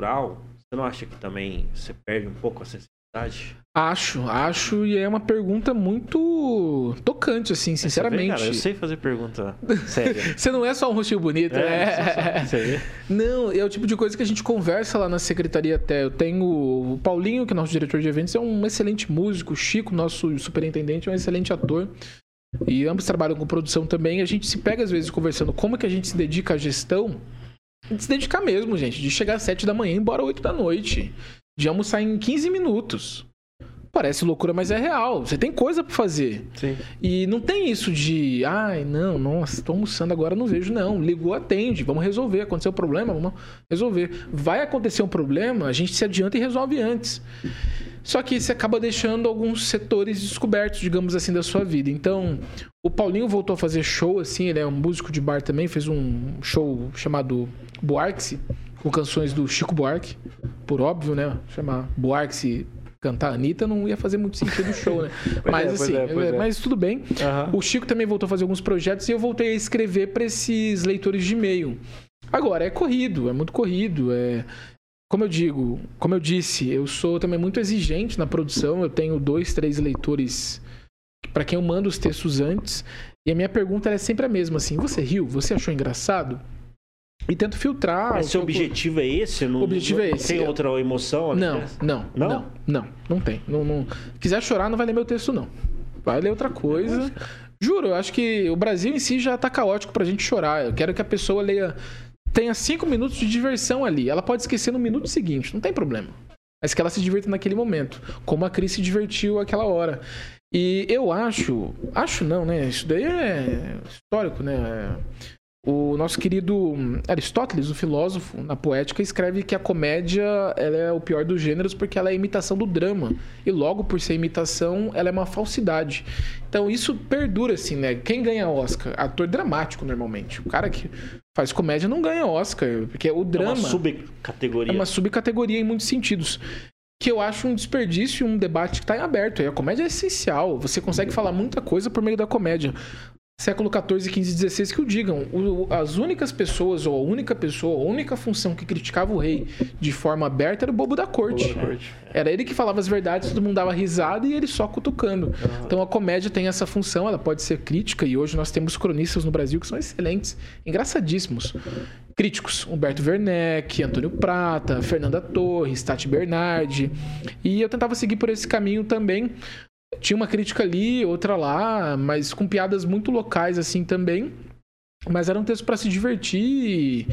cultural, você não acha que também você perde um pouco a sensibilidade? Acho, acho, e é uma pergunta muito tocante, assim, Você vê, sinceramente. cara, eu sei fazer pergunta séria. Você não é só um rostinho bonito, né? Você vê? Não, é o tipo de coisa que a gente conversa lá na secretaria até. Eu tenho o Paulinho, que é nosso diretor de eventos, é um excelente músico. O Chico, nosso superintendente, é um excelente ator. E ambos trabalham com produção também. A gente se pega às vezes conversando como é que a gente se dedica à gestão. De se dedicar mesmo, gente. De chegar às 7 da manhã e ir embora às 8 da noite. De almoçar em 15 minutos. Parece loucura, mas é real. Você tem coisa pra fazer. Sim. E não tem isso de, ai, não, nossa, tô almoçando agora, não vejo, não. Ligou, atende, vamos resolver. Aconteceu um problema, vamos resolver. Vai acontecer um problema, a gente se adianta e resolve antes. Só que você acaba deixando alguns setores descobertos, digamos assim, da sua vida. Então, o Paulinho voltou a fazer show, assim, ele é um músico de bar também, fez um show chamado Buarque, com canções do Chico Buarque, por óbvio, né? Chamar Buarque cantar Anitta não ia fazer muito sentido o show, né? mas é, assim, é, é. mas tudo bem. Aham. O Chico também voltou a fazer alguns projetos e eu voltei a escrever para esses leitores de e-mail. Agora, é corrido, é muito corrido. É... Como eu digo, como eu disse, eu sou também muito exigente na produção. Eu tenho dois, três leitores para quem eu mando os textos antes. E a minha pergunta é sempre a mesma, assim, você riu? Você achou engraçado? E tento filtrar. Mas seu eu- objetivo é esse? Não, O objetivo não é esse. Tem outra emoção? Não, dentro? não, Não? não, não, não, tem. Não, não... Quiser chorar, não vai ler meu texto, não. Vai ler outra coisa. Juro, eu acho que o Brasil em si já tá caótico pra gente chorar. Eu quero que a pessoa leia. Tenha cinco minutos de diversão ali. Ela pode esquecer no minuto seguinte, não tem problema. Mas que ela se divirta naquele momento. Como a Cris se divertiu aquela hora. E eu acho. Acho não, né? Isso daí é histórico, né? O nosso querido Aristóteles, o filósofo, na poética, escreve que a comédia é o pior dos gêneros porque ela é a imitação do drama. E logo por ser imitação, ela é uma falsidade. Então isso perdura, assim, né? Quem ganha Oscar? Ator dramático, normalmente. O cara que faz comédia não ganha Oscar, porque o É drama uma subcategoria. é uma subcategoria em muitos sentidos. Que eu acho um desperdício, um debate que está em aberto. E a comédia é essencial. Você consegue falar muita coisa por meio da comédia. Século XIV, XV, XVI que o digam. O- as únicas pessoas, ou a única pessoa, a única função que criticava o rei de forma aberta era o bobo da corte. Boa noite. Era ele que falava as verdades, todo mundo dava risada e ele só cutucando. Então a comédia tem essa função, ela pode ser crítica, e hoje nós temos cronistas no Brasil que são excelentes, engraçadíssimos. Críticos, Humberto Werneck, Antônio Prata, Fernanda Torres, Tati Bernardi. E eu tentava seguir por esse caminho também. Tinha uma crítica ali, outra lá, mas com piadas muito locais assim também. Mas era um texto para se divertir. e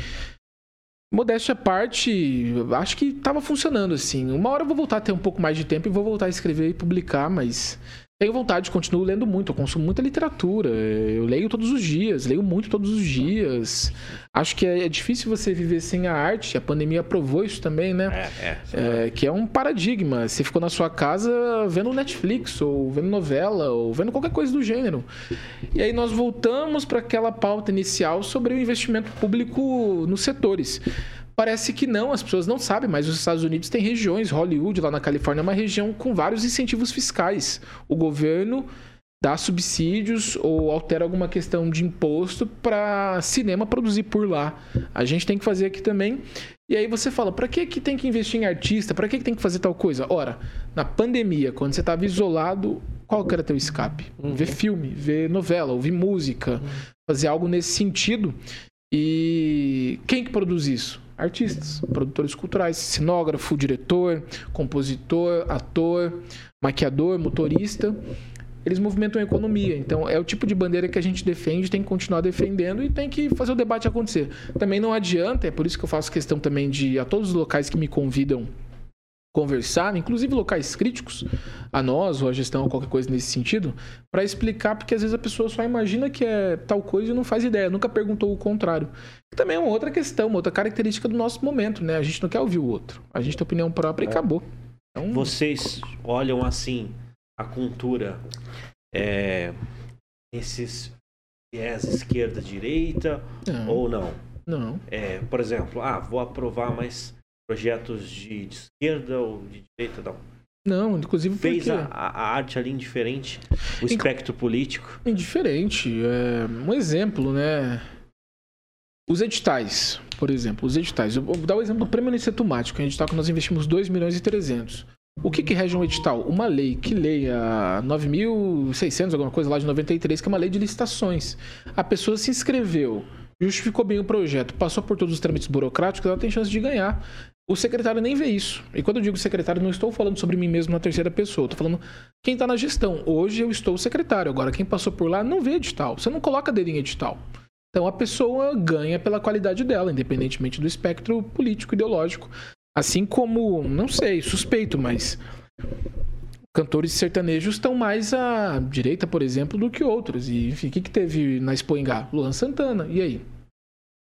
Modéstia à parte, acho que tava funcionando assim. Uma hora eu vou voltar a ter um pouco mais de tempo e vou voltar a escrever e publicar, mas tenho vontade, continuo lendo muito, eu consumo muita literatura. Eu leio todos os dias, leio muito todos os dias. Acho que é é difícil você viver sem a arte, a pandemia provou isso também, né? É, é. É, que é um paradigma. Você ficou na sua casa vendo Netflix, ou vendo novela, ou vendo qualquer coisa do gênero. E aí nós voltamos para aquela pauta inicial sobre o investimento público nos setores. Parece que não, as pessoas não sabem, mas os Estados Unidos têm regiões, Hollywood, lá na Califórnia, é uma região com vários incentivos fiscais. O governo dá subsídios ou altera alguma questão de imposto para cinema produzir por lá. A gente tem que fazer aqui também. E aí você fala, para que que tem que investir em artista? Para que que tem que fazer tal coisa? Ora, na pandemia, quando você estava isolado, qual que era teu escape? Ver filme, ver novela, ouvir música, fazer algo nesse sentido. E quem que produz isso? Artistas, produtores culturais, cenógrafo, diretor, compositor, ator, maquiador, motorista. eles movimentam a economia. Então, é o tipo de bandeira que a gente defende, tem que continuar defendendo e tem que fazer o debate acontecer. Também não adianta, é por isso que eu faço questão também de, a todos os locais que me convidam conversar, inclusive locais críticos a nós ou a gestão ou qualquer coisa nesse sentido, para explicar, porque às vezes a pessoa só imagina que é tal coisa e não faz ideia, nunca perguntou o contrário. também é uma outra questão, uma outra característica do nosso momento, né? A gente não quer ouvir o outro, a gente tem opinião própria e acabou. Então... Vocês olham assim a cultura, é, esses viés esquerda-direita ou não? Não. É, por exemplo, ah, vou aprovar mais projetos de, de esquerda ou de direita, não. Não, inclusive fez a, a, arte ali indiferente, o Inc... espectro político. Indiferente. É, um exemplo, né? Os editais, por exemplo, os editais. Eu vou dar o exemplo do Prêmio Aniceto Mático, um edital que nós investimos 2 milhões e 300. O que, que rege um edital? Uma lei que leia 9.600, alguma coisa lá de 93, que é uma lei de licitações. A pessoa se inscreveu, justificou bem o projeto, passou por todos os trâmites burocráticos, ela tem chance de ganhar. O secretário nem vê isso. E quando eu digo secretário, não estou falando sobre mim mesmo na terceira pessoa. Estou falando quem está na gestão. Hoje eu estou secretário. Agora, quem passou por lá não vê edital. Você não coloca dele em edital. Então a pessoa ganha pela qualidade dela, independentemente do espectro político ideológico. Assim como, não sei, suspeito, mas cantores sertanejos estão mais à direita, por exemplo, do que outros. E, enfim, o que, que teve na Expoingá? Luan Santana. E aí?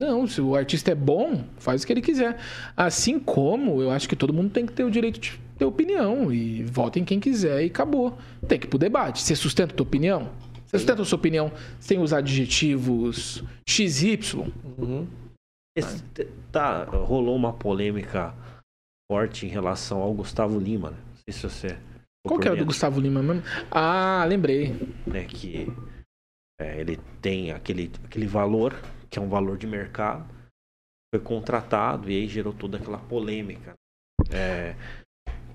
Não, se o artista é bom, faz o que ele quiser. Assim como eu acho que todo mundo tem que ter o direito de ter opinião e vota em quem quiser e acabou. Tem que ir pro debate. Você sustenta a tua opinião? Você sustenta a sua opinião sem usar adjetivos XY? Uhum. Esse, tá, rolou uma polêmica forte em relação ao Gustavo Lima, né? Não sei se você. Qual que era do Gustavo Lima mesmo? Ah, lembrei. Né, que é, ele tem aquele, aquele valor que é um valor de mercado, foi contratado e aí gerou toda aquela polêmica. É,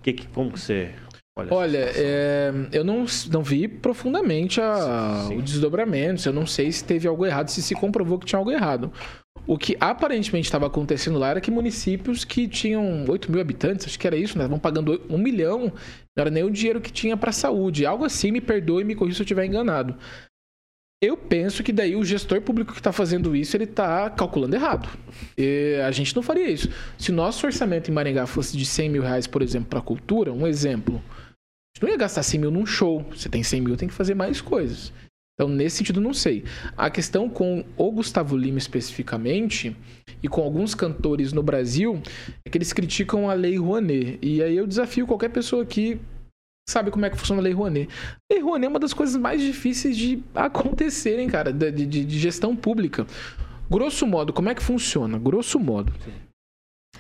que, que, como que você olha? Olha, é, eu não, não vi profundamente a, sim, sim. o desdobramento, eu não sei se teve algo errado, se se comprovou que tinha algo errado. O que aparentemente estava acontecendo lá era que municípios que tinham 8 mil habitantes, acho que era isso, né? Estavam pagando um milhão, não era nem o dinheiro que tinha para saúde. Algo assim, me perdoe e me corrija se eu estiver enganado. Eu penso que daí o gestor público que está fazendo isso, ele está calculando errado. E a gente não faria isso. Se nosso orçamento em Maringá fosse de 100 mil reais, por exemplo, para cultura, um exemplo, a gente não ia gastar 100 mil num show. Você tem 100 mil, tem que fazer mais coisas. Então, nesse sentido, não sei. A questão com o Gustavo Lima especificamente e com alguns cantores no Brasil é que eles criticam a Lei Rouanet. E aí eu desafio qualquer pessoa aqui sabe como é que funciona a Lei Rouanet. A Lei Rouanet é uma das coisas mais difíceis de acontecerem, cara, de, de, de gestão pública. Grosso modo, como é que funciona? Grosso modo.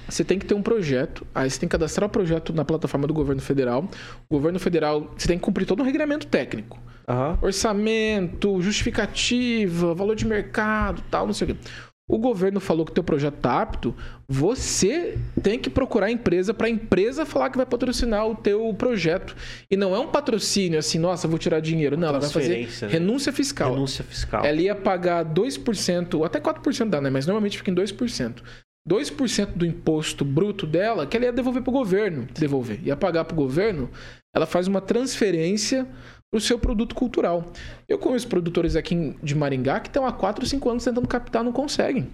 Você tem que ter um projeto, aí você tem que cadastrar o projeto na plataforma do governo federal. O governo federal, você tem que cumprir todo um regramento técnico. Uhum. Orçamento, justificativa, valor de mercado, tal, não sei o quê o governo falou que o teu projeto está apto, você tem que procurar a empresa para a empresa falar que vai patrocinar o teu projeto. E não é um patrocínio assim, nossa, vou tirar dinheiro. Não, ela vai fazer né? renúncia fiscal. Renúncia fiscal. Ela ia pagar 2%, até 4% dá, né? Mas normalmente fica em 2%. 2% do imposto bruto dela que ela ia devolver para o governo. Devolver. Ia pagar para o governo, ela faz uma transferência o seu produto cultural. Eu conheço produtores aqui de Maringá que estão há 4 ou 5 anos tentando captar, não conseguem.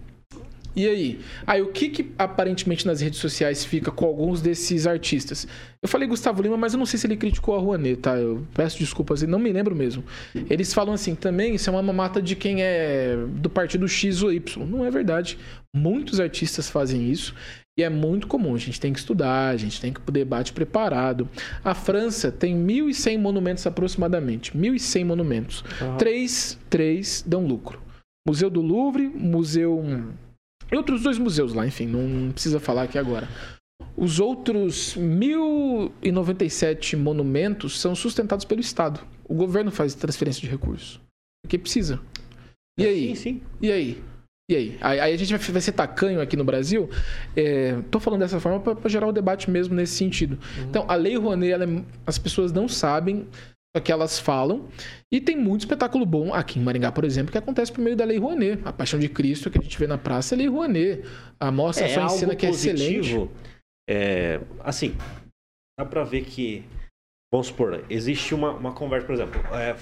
E aí? Aí o que, que aparentemente nas redes sociais fica com alguns desses artistas? Eu falei Gustavo Lima, mas eu não sei se ele criticou a Rouanet, tá? Eu peço desculpas, não me lembro mesmo. Eles falam assim, também isso é uma mamata de quem é do partido X ou Y. Não é verdade. Muitos artistas fazem isso. E é muito comum, a gente tem que estudar, a gente tem que o debate preparado. A França tem 1.100 monumentos aproximadamente, 1.100 monumentos. Uhum. Três, três dão lucro. Museu do Louvre, Museu... E outros dois museus lá, enfim, não precisa falar aqui agora. Os outros 1.097 monumentos são sustentados pelo Estado. O governo faz transferência de recursos. Porque precisa. E aí? Sim, sim. E aí? E aí? aí? a gente vai, ser tacanho aqui no Brasil. É, tô falando dessa forma para gerar o um debate mesmo nesse sentido. Uhum. Então, a Lei Rouanet, é, as pessoas não sabem o que elas falam. E tem muito espetáculo bom aqui em Maringá, por exemplo, que acontece por meio da Lei Rouanet. A Paixão de Cristo que a gente vê na praça é Lei Rouanet. A Mostra é, Só Ensina que é excelente. É, assim, dá para ver que vamos supor, existe uma, uma conversa, por exemplo, é,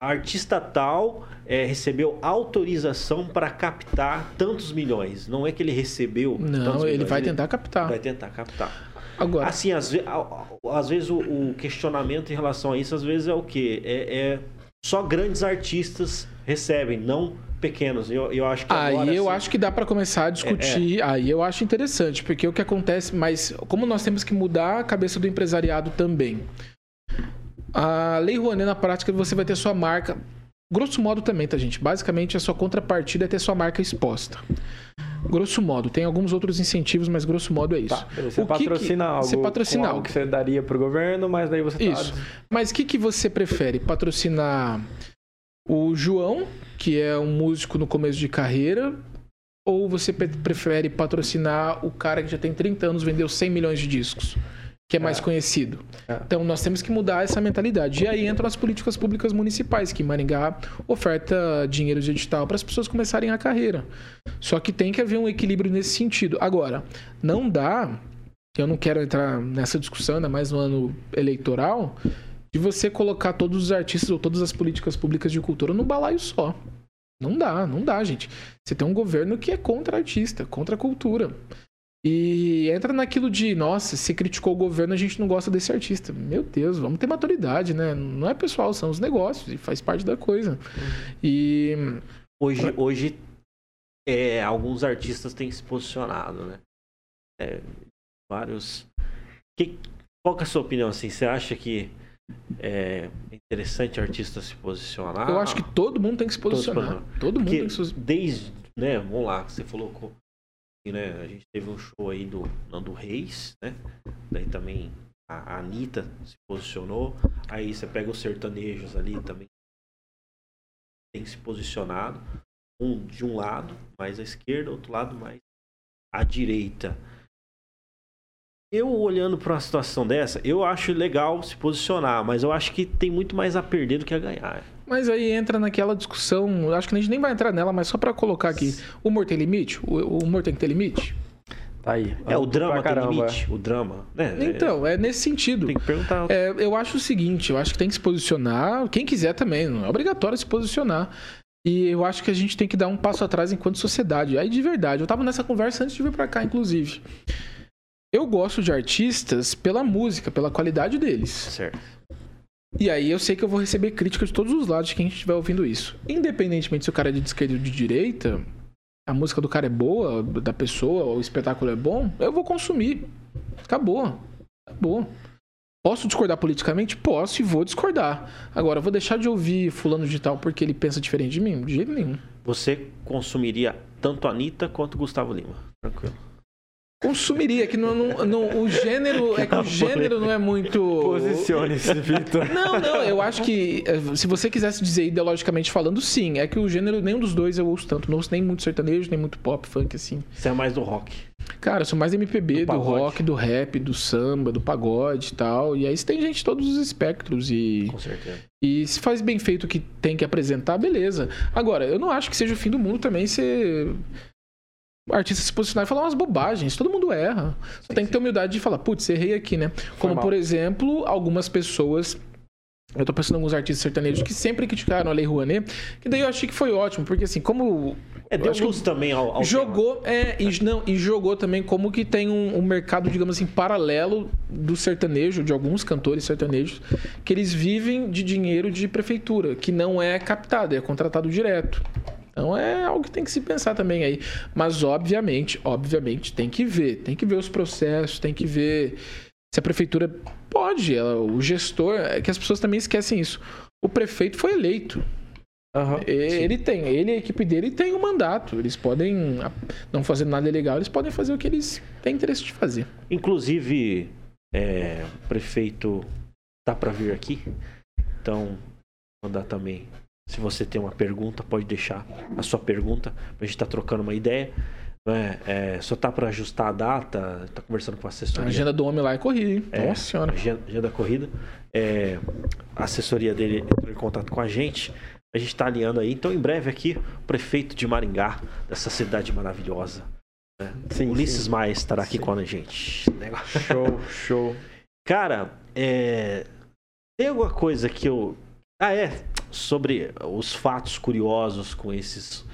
artista tal é, recebeu autorização para captar tantos milhões. Não é que ele recebeu. Não, ele vai tentar captar. Vai tentar captar. Agora. Assim, às, ve às vezes o, o, questionamento em relação a isso, às vezes é o quê? É, é só grandes artistas recebem, não pequenos. Eu, eu acho que agora, Aí eu assim, acho que dá para começar a discutir. É, é. Aí eu acho interessante, porque o que acontece, mas como nós temos que mudar a cabeça do empresariado também. A Lei Rouanet, na prática, você vai ter sua marca. Grosso modo também, tá, gente? Basicamente, a sua contrapartida é ter sua marca exposta. Grosso modo, tem alguns outros incentivos, mas grosso modo é isso. Tá, você o patrocina que, algo, você patrocina algo que você daria para o governo, mas daí você tá... Isso. Mas o que, que você prefere? Patrocinar o João, que é um músico no começo de carreira, ou você prefere patrocinar o cara que já tem 30 anos, vendeu 100 milhões de discos? Que é mais é. conhecido. É. Então nós temos que mudar essa mentalidade. E aí entram as políticas públicas municipais, que Maringá oferta dinheiro de edital para as pessoas começarem a carreira. Só que tem que haver um equilíbrio nesse sentido. Agora, não dá, eu não quero entrar nessa discussão, ainda mais no ano eleitoral, de você colocar todos os artistas ou todas as políticas públicas de cultura no balaio só. Não dá, não dá, gente. Você tem um governo que é contra artista, contra a cultura. E entra naquilo de, nossa, se criticou o governo, a gente não gosta desse artista. Meu Deus, vamos ter maturidade, né? Não é pessoal, são os negócios e faz parte da coisa. E. Hoje, hoje é, alguns artistas têm se posicionado, né? É, vários. Que, qual que é a sua opinião? Assim, você acha que é interessante o artista se posicionar? Eu acho que todo mundo tem que se posicionar. Todo, mundo tem que se Desde, né, vamos lá, você falou né? A gente teve um show aí do Nando Reis, né? Daí também a Anitta se posicionou. Aí você pega os sertanejos ali também. Tem se posicionado. Um de um lado, mais à esquerda, outro lado mais à direita. Eu olhando para uma situação dessa, eu acho legal se posicionar, mas eu acho que tem muito mais a perder do que a ganhar. Mas aí entra naquela discussão, acho que a gente nem vai entrar nela, mas só para colocar aqui, o humor tem limite? O humor tem que ter limite? Tá aí. É, o drama tem limite. O drama, né? Então, é nesse sentido. Tem que perguntar. É, eu acho o seguinte, eu acho que tem que se posicionar, quem quiser também, não é obrigatório se posicionar. E eu acho que a gente tem que dar um passo atrás enquanto sociedade. Aí, de verdade, eu tava nessa conversa antes de vir para cá, inclusive. Eu gosto de artistas pela música, pela qualidade deles. Certo. E aí eu sei que eu vou receber crítica de todos os lados de quem estiver ouvindo isso. Independentemente se o cara é de esquerda ou de direita, a música do cara é boa, da pessoa, o espetáculo é bom, eu vou consumir. Acabou. Acabou. Posso discordar politicamente? Posso e vou discordar. Agora, vou deixar de ouvir fulano de tal porque ele pensa diferente de mim? De jeito nenhum. Você consumiria tanto a Anitta quanto Gustavo Lima? Tranquilo consumiria, que não, não, não, o gênero é que o gênero não é muito. Posicione-se, Vitor. Não, não, eu acho que eh, se você quisesse dizer ideologicamente falando, sim. É que o gênero, nenhum dos dois eu ouço tanto. Não ouço nem muito sertanejo, nem muito pop, funk, assim. Você é mais do rock. Cara, eu sou mais MPB, do, do rock, do rap, do samba, do pagode e tal. E aí você tem gente de todos os espectros e. Com certeza. E se faz bem feito o que tem que apresentar, beleza. Agora, eu não acho que seja o fim do mundo também ser artista se posicionar e falar umas bobagens. Todo mundo erra. Só sim, tem que ter humildade de falar, putz, errei aqui, né? Como, por exemplo, algumas pessoas. Eu tô pensando em alguns artistas sertanejos que sempre criticaram a Lei Rouanet, que daí eu achei que foi ótimo, porque assim, como. É, deu luz também ao, ao Jogou, tema. é, e, não, e jogou também como que tem um, um, mercado, digamos assim, paralelo do sertanejo, de alguns cantores sertanejos, que eles vivem de dinheiro de prefeitura, que não é captado, é contratado direto. Então é algo que tem que se pensar também aí. Mas obviamente, obviamente, tem que ver. Tem que ver os processos, tem que ver se a prefeitura pode. Ela, o gestor, é que as pessoas também esquecem isso. O prefeito foi eleito. Uhum, ele sim. tem, ele e a equipe dele tem um mandato. Eles podem, não fazer nada ilegal, eles podem fazer o que eles têm interesse de fazer. Inclusive, é, o prefeito tá para vir aqui, então mandar também se você tem uma pergunta, pode deixar a sua pergunta. A gente está trocando uma ideia. É, é, só tá para ajustar a data, tá conversando com a assessoria. A agenda do homem lá é corrida, hein? É, Nossa senhora. Agenda, agenda corrida. É, a assessoria dele entrou em contato com a gente. A gente está alinhando aí. Então, em breve aqui, o prefeito de Maringá, dessa cidade maravilhosa. Né? Sim, Ulisses sim. Maia estará aqui sim. com a gente. Show, show. Cara, é, Tem alguma coisa que eu. Ah, é. Sobre os fatos curiosos com esses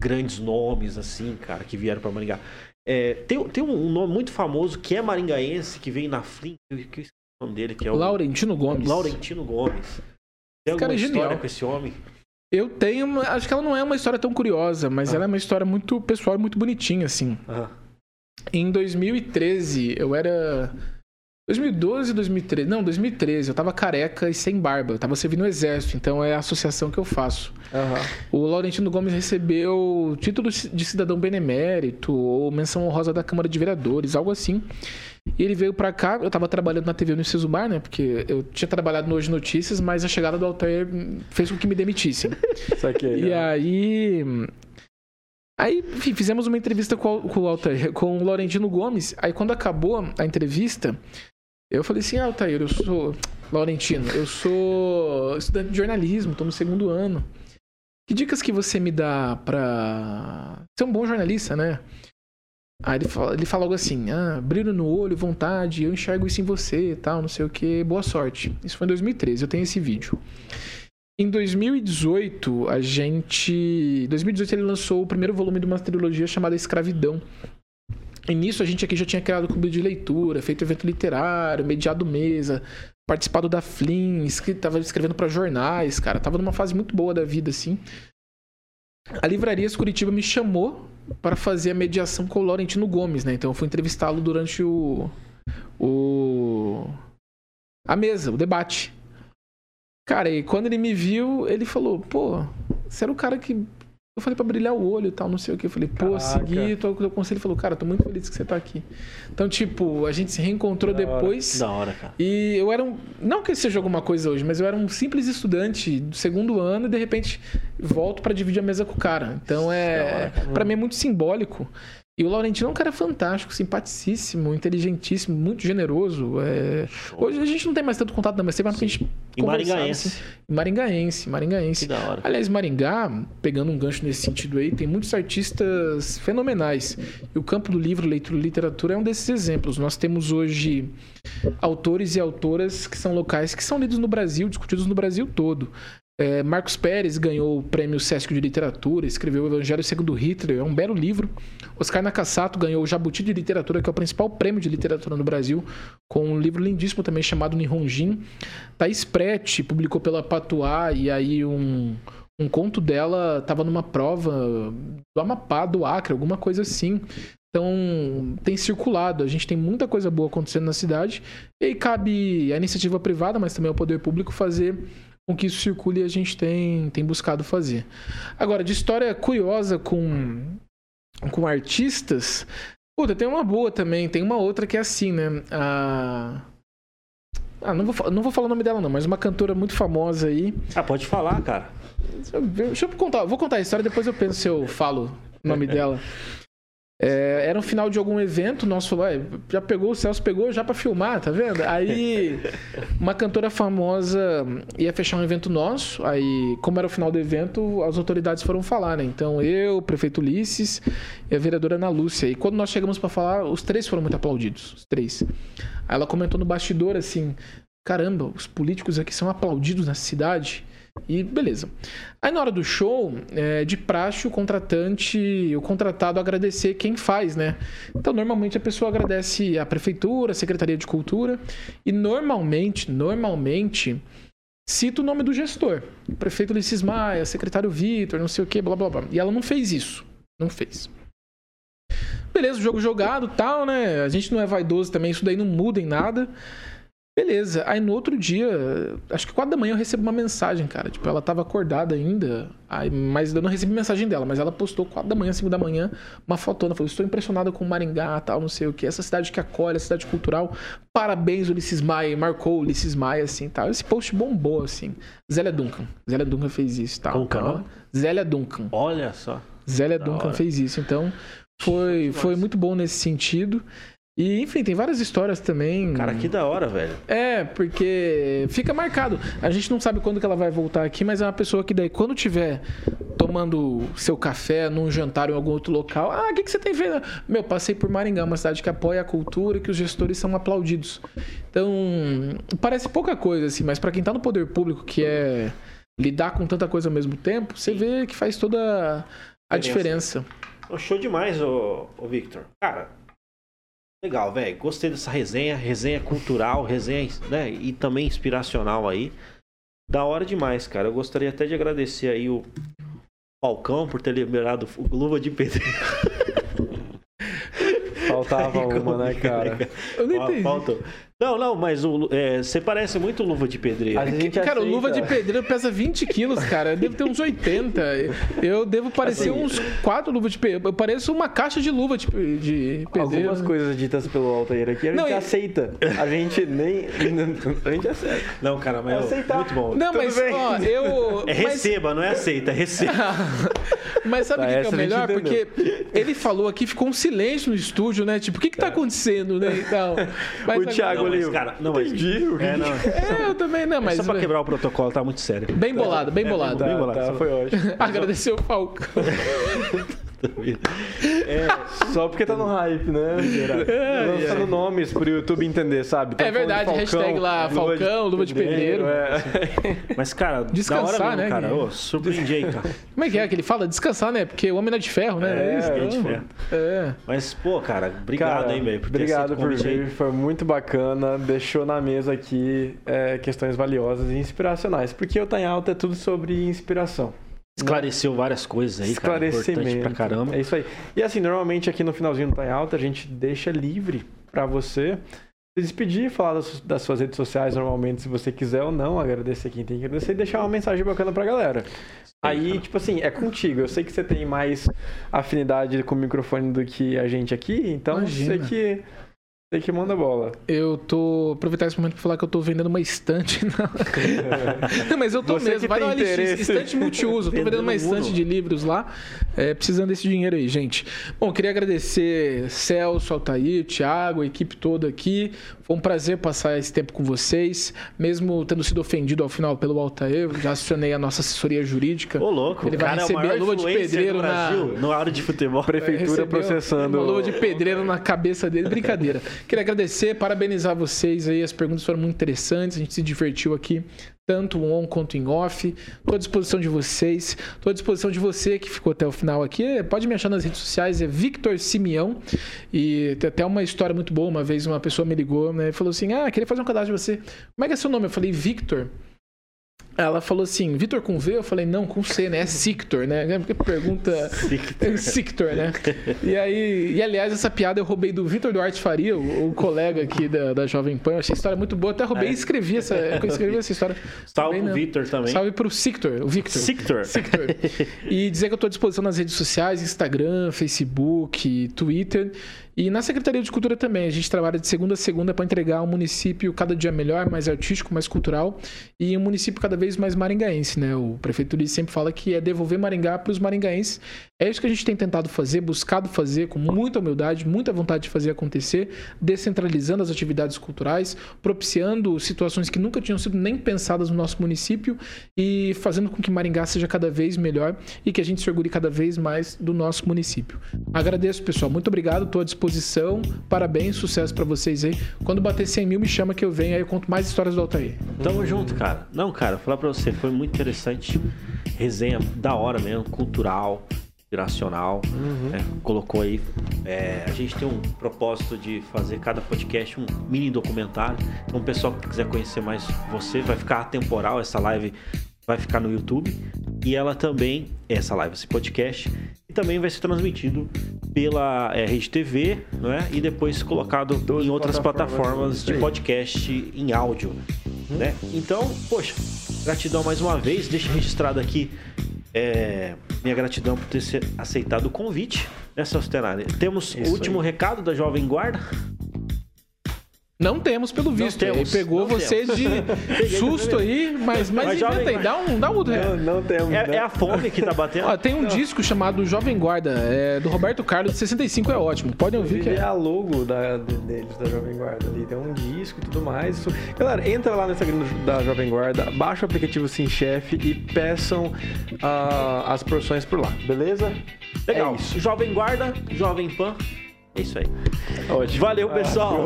grandes nomes, assim, cara, que vieram pra Maringá. É, tem, tem um nome muito famoso que é maringaense, que vem na Flint, que eu o nome dele, que é o. Laurentino Gomes. Laurentino Gomes. Tem Esse cara alguma é história genial. com esse homem? Eu tenho. uma- Acho que ela não é uma história tão curiosa, mas Ah. ela é uma história muito pessoal e muito bonitinha, assim. Aham. Em 2013, eu era. 2012, 2013. Não, 2013. Eu tava careca e sem barba. Eu tava servindo no exército, então é a associação que eu faço. Aham. O Laurentino Gomes recebeu título de cidadão benemérito ou menção honrosa da Câmara de Vereadores, algo assim. E ele veio pra cá, eu tava trabalhando na TV Unicesumar, Bar, né? Porque eu tinha trabalhado no Hoje Notícias, mas a chegada do Altair fez com que me demitissem. Isso aqui. E aí. Aí, enfim, fizemos uma entrevista com, o- com o Altair, com o Laurentino Gomes. Aí, quando acabou a entrevista, eu falei assim: Ah, Altair, eu sou. Laurentino, eu sou estudante de jornalismo, tô no segundo ano. Que dicas que você me dá pra ser um bom jornalista, né? Aí ele fala, ele fala algo assim: Ah, brilho no olho, vontade, eu enxergo isso em você tal, não sei o que, boa sorte. Isso foi em 2013, eu tenho esse vídeo. Em 2018, a gente. Em 2018 ele lançou o primeiro volume de uma trilogia chamada Escravidão. E nisso a gente aqui já tinha criado clube de leitura, feito evento literário, mediado mesa, participado da Flin, escri- tava escrevendo para jornais, cara. Tava numa fase muito boa da vida, assim. A Livrarias Curitiba me chamou para fazer a mediação com o Laurentino Gomes, né? Então eu fui entrevistá-lo durante o. o. a mesa, o debate. Cara, e quando ele me viu, ele falou, pô, você era o cara que. Eu falei pra brilhar o olho e tal, não sei o que. Eu falei, pô, Caraca. segui teu, teu conselho. Ele falou, cara, tô muito feliz que você tá aqui. Então, tipo, a gente se reencontrou Da hora. depois. Da hora, cara. E eu era um. Não que seja alguma coisa hoje, mas eu era um simples estudante do segundo ano e de repente volto pra dividir a mesa com o cara. Então é. hora. Pra mim é muito simbólico. E o Laurentino é um cara fantástico, simpaticíssimo, inteligentíssimo, muito generoso. é. Hoje a gente não tem mais tanto contato, não, mas sempre a gente E maringaense. assim. Maringaense, Que maringaense. da hora. Aliás, Maringá, pegando um gancho nesse sentido aí, tem muitos artistas fenomenais. E o campo do livro, leitura e literatura é um desses exemplos. Nós temos hoje autores e autoras que são locais, que são lidos no Brasil, discutidos no Brasil todo. É, Marcos Pérez ganhou o prêmio Sesc de Literatura, escreveu o Evangelho segundo Hitler, é um belo livro. Oscar Nakassato ganhou o Jabuti de Literatura, que é o principal prêmio de literatura no Brasil, com um livro lindíssimo também chamado Nihonjin. Thaís Prete publicou pela Patuá e aí um, um conto dela estava numa prova do Amapá, do Acre, alguma coisa assim. Então, tem circulado. A gente tem muita coisa boa acontecendo na cidade. E aí cabe à iniciativa privada, mas também ao poder público fazer com que isso circule e a gente tem, tem buscado fazer. Agora, de história curiosa com, com artistas, puta, tem uma boa também. Tem uma outra que é assim, né? A... Ah, não vou, não vou falar o nome dela não, mas uma cantora muito famosa aí. Ah, pode falar, cara. Deixa eu, deixa eu contar, vou contar a história, depois eu penso se eu falo o nome dela. É, era um final de algum evento, nosso falou, "Ué, já pegou, o Celso pegou já pra filmar, tá vendo? Aí uma cantora famosa ia fechar um evento nosso, aí como era o final do evento, as autoridades foram falar, né? Então eu, o prefeito Ulisses e a vereadora Ana Lúcia. E quando nós chegamos pra falar, os três foram muito aplaudidos, os três. Aí ela comentou no bastidor assim: "Caramba, os políticos aqui são aplaudidos nessa cidade". E beleza. Aí na hora do show, é, de praxe, o contratante, o contratado agradecer quem faz, né? Então, normalmente a pessoa agradece a prefeitura, a Secretaria de Cultura, e normalmente, normalmente, cita o nome do gestor. O prefeito Ulisses Maia, secretário Vitor, não sei o que, blá blá blá. E ela não fez isso. Não fez. Beleza, jogo jogado tal, né? A gente não é vaidoso também, isso daí não muda em nada. Beleza. Aí no outro dia, acho que quatro da manhã eu recebo uma mensagem, cara. Tipo, ela tava acordada ainda, aí, mas eu não recebi mensagem dela, mas ela postou quatro da manhã, cinco da manhã, uma fotona. Falou, estou impressionada com Maringá, tal, não sei o que. Essa cidade que acolhe, essa cidade cultural. Parabéns, Ulisses Maia. Marcou Ulisses Maia, assim, tal. Esse post bombou, assim. Zélia Duncan. Zélia Duncan fez isso, tal. Como? Zélia Duncan. Olha só. Zélia Da Duncan hora. fez isso. Então, foi, foi muito bom nesse sentido. E, enfim, tem várias histórias também. Cara, que da hora, velho. É, porque fica marcado. A gente não sabe quando que ela vai voltar aqui, mas é uma pessoa que daí, quando tiver tomando seu café num jantar em algum outro local, ah, o que, que você tem feito? Meu, passei por Maringá, uma cidade que apoia a cultura e que os gestores são aplaudidos. Então, parece pouca coisa, assim, mas para quem tá no poder público, que é lidar com tanta coisa ao mesmo tempo, você vê que faz toda a diferença. Ô, Show demais, ô, ô Victor. Cara, legal, velho. Gostei dessa resenha, resenha cultural, resenha, né? E também inspiracional aí. Da hora demais, cara. Eu gostaria até de agradecer aí o Falcão por ter liberado o Luva de Pedreiro. Faltava uma, né, cara? Eu não entendi. faltou. Não, não, mas o, é, você parece muito luva de pedreiro. A gente Cara, o aceita. luva de pedreiro pesa 20 quilos, cara. Eu devo ter uns 80. Eu devo parecer Assim, uns 4 luvas de pedreiro. Eu pareço uma caixa de luva de, de pedreiro. Algumas coisas ditas pelo Altair aqui a gente Não, e- aceita. A gente nem. A gente aceita. Não, cara, mas Aceitar. muito bom. Não, Tudo mas, bem. ó, eu. É mas- receba, não é aceita, é receba. Mas sabe o Tá, que, que é o melhor? Porque ele falou aqui, ficou um silêncio no estúdio, né? Tipo, o que que tá acontecendo, né? E tal. Mas O Thiago. Mas, cara, não, mas, Entendi. o que- é, não, É, eu também, não, mas. só pra quebrar o protocolo, tá muito sério. Bem bolado, bem bolado. Tá, Bem bolado. tá, foi ótimo. Agradecer o Falcão. Só porque tá no hype, né? Lançando nomes pro YouTube entender, sabe? Tão É verdade, de Falcão, hashtag lá, Falcão, luva de pedreiro. É. Mas, cara, Descansar, da hora mesmo, né, cara. Ô, surpreendi aí, cara. Como é que é que ele fala? Descansar, né? Porque o homem não é de ferro, né? É, isso, Gente, então. ferro. É. Mas, pô, cara, obrigado Cara, aí, velho, Obrigado por vir, foi muito bacana. Deixou na mesa aqui é, questões valiosas e inspiracionais. Porque o Tá em Alta é tudo sobre inspiração. Esclareceu várias coisas aí, cara. Importante Esclarecimento. pra caramba. É isso aí. E assim, normalmente aqui no finalzinho do Tá em Alta, a gente deixa livre pra você se despedir, falar das, suas redes sociais normalmente, se você quiser ou não, agradecer quem tem que agradecer e deixar uma mensagem bacana pra galera. Aí, tipo assim, é contigo. Eu sei que você tem mais afinidade com o microfone do que a gente aqui, então Imagina. sei que sei que manda bola. Eu tô. Aproveitar esse momento pra falar que eu tô vendendo uma estante. Não, Não, mas eu tô Você mesmo. Vai tem na LX, estante multiuso. Tô vendendo uma estante de livros lá. é, precisando desse dinheiro aí, gente. Bom, queria agradecer Celso, Altair, Thiago, a equipe toda aqui. Foi um prazer passar esse tempo com vocês. Mesmo tendo sido ofendido ao final pelo Altair, já acionei a nossa assessoria jurídica. Ô, louco, Ele o vai cara é receber maior a luva de pedreiro do na- Brasil, no área de futebol. Prefeitura processando. Uma luva de pedreiro na cabeça dele. Brincadeira. Queria agradecer, parabenizar vocês aí. As perguntas foram muito interessantes. A gente se divertiu aqui, tanto on quanto em off. Estou à disposição de vocês. Estou à disposição de você que ficou até o final aqui. Pode me achar nas redes sociais, é Victor Simeão. E tem até uma história muito boa. Uma vez uma pessoa me ligou né, e falou assim: Ah, queria fazer um cadastro de você. Como é que é seu nome? Eu falei, Victor. Ela falou assim, Vitor com V? Eu falei, não, com C, né? É Sictor, né? Porque pergunta. Sictor, né? E aí, e aliás, essa piada eu roubei do Vitor Duarte Faria, o, o colega aqui da, da Jovem Pan. Eu achei a história muito boa, até roubei e escrevi essa, eu escrevi essa história. Salve pro não. Victor também. Salve pro Sictor, o Victor. Victor. Victor. E dizer que eu estou à disposição nas redes sociais, Instagram, Facebook, Twitter. E na Secretaria de Cultura também. A gente trabalha de segunda a segunda para entregar um município cada dia melhor, mais artístico, mais cultural e um município cada vez mais maringaense, né? O prefeito Luiz sempre fala que é devolver Maringá para os maringaenses. É isso que a gente tem tentado fazer, buscado fazer com muita humildade, muita vontade de fazer acontecer, descentralizando as atividades culturais, propiciando situações que nunca tinham sido nem pensadas no nosso município e fazendo com que Maringá seja cada vez melhor e que a gente se orgulhe cada vez mais do nosso município. Agradeço, pessoal. Muito obrigado. Estou à disposição. Parabéns, sucesso para vocês aí. Quando bater 100 mil, me chama que eu venho aí eu conto mais histórias do Altair. Tamo junto, cara. Não, cara, falar pra você, foi muito interessante. Resenha da hora mesmo, cultural, inspiracional. né? Colocou aí. é, a gente tem um propósito de fazer cada podcast um mini documentário. Então, o pessoal que quiser conhecer mais você, vai ficar atemporal. Essa live vai ficar no YouTube. E ela também, essa live, esse podcast, e também vai ser transmitido pela é, Rede TV, né? E depois colocado Doze em outras plataformas, plataformas de aí. podcast em áudio, né? Então, poxa, gratidão mais uma vez. Deixa registrado aqui é, minha gratidão por ter aceitado o convite, né, Celso Tenari? Temos Isso o último recado da Jovem Guarda. Não temos, pelo visto. temos, Ele pegou não você de susto aí, mas, mas, Mas inventa aí, dá um, dá um outro. Não, não temos. É, né? é a fome que tá batendo? Ó, tem um disco chamado Jovem Guarda, é, do Roberto Carlos, de 65, é ótimo. Podem ouvir que é é. a logo da, de- deles, da Jovem Guarda ali. Tem um disco e tudo mais. Isso- Galera, entra lá no Instagram da Jovem Guarda, baixa o aplicativo Sim Chef e peçam ah, as porções por lá, beleza? Legal. É isso. Jovem Guarda, Jovem Pan. É isso aí. Ótimo. Valeu, pessoal.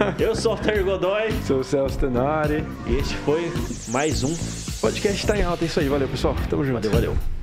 Ah, Eu sou o Alter Godoy Sou o Celso Tenari. e este foi mais um. Podcast tá em alta, é isso aí. Valeu, pessoal. Tamo junto. Valeu, valeu.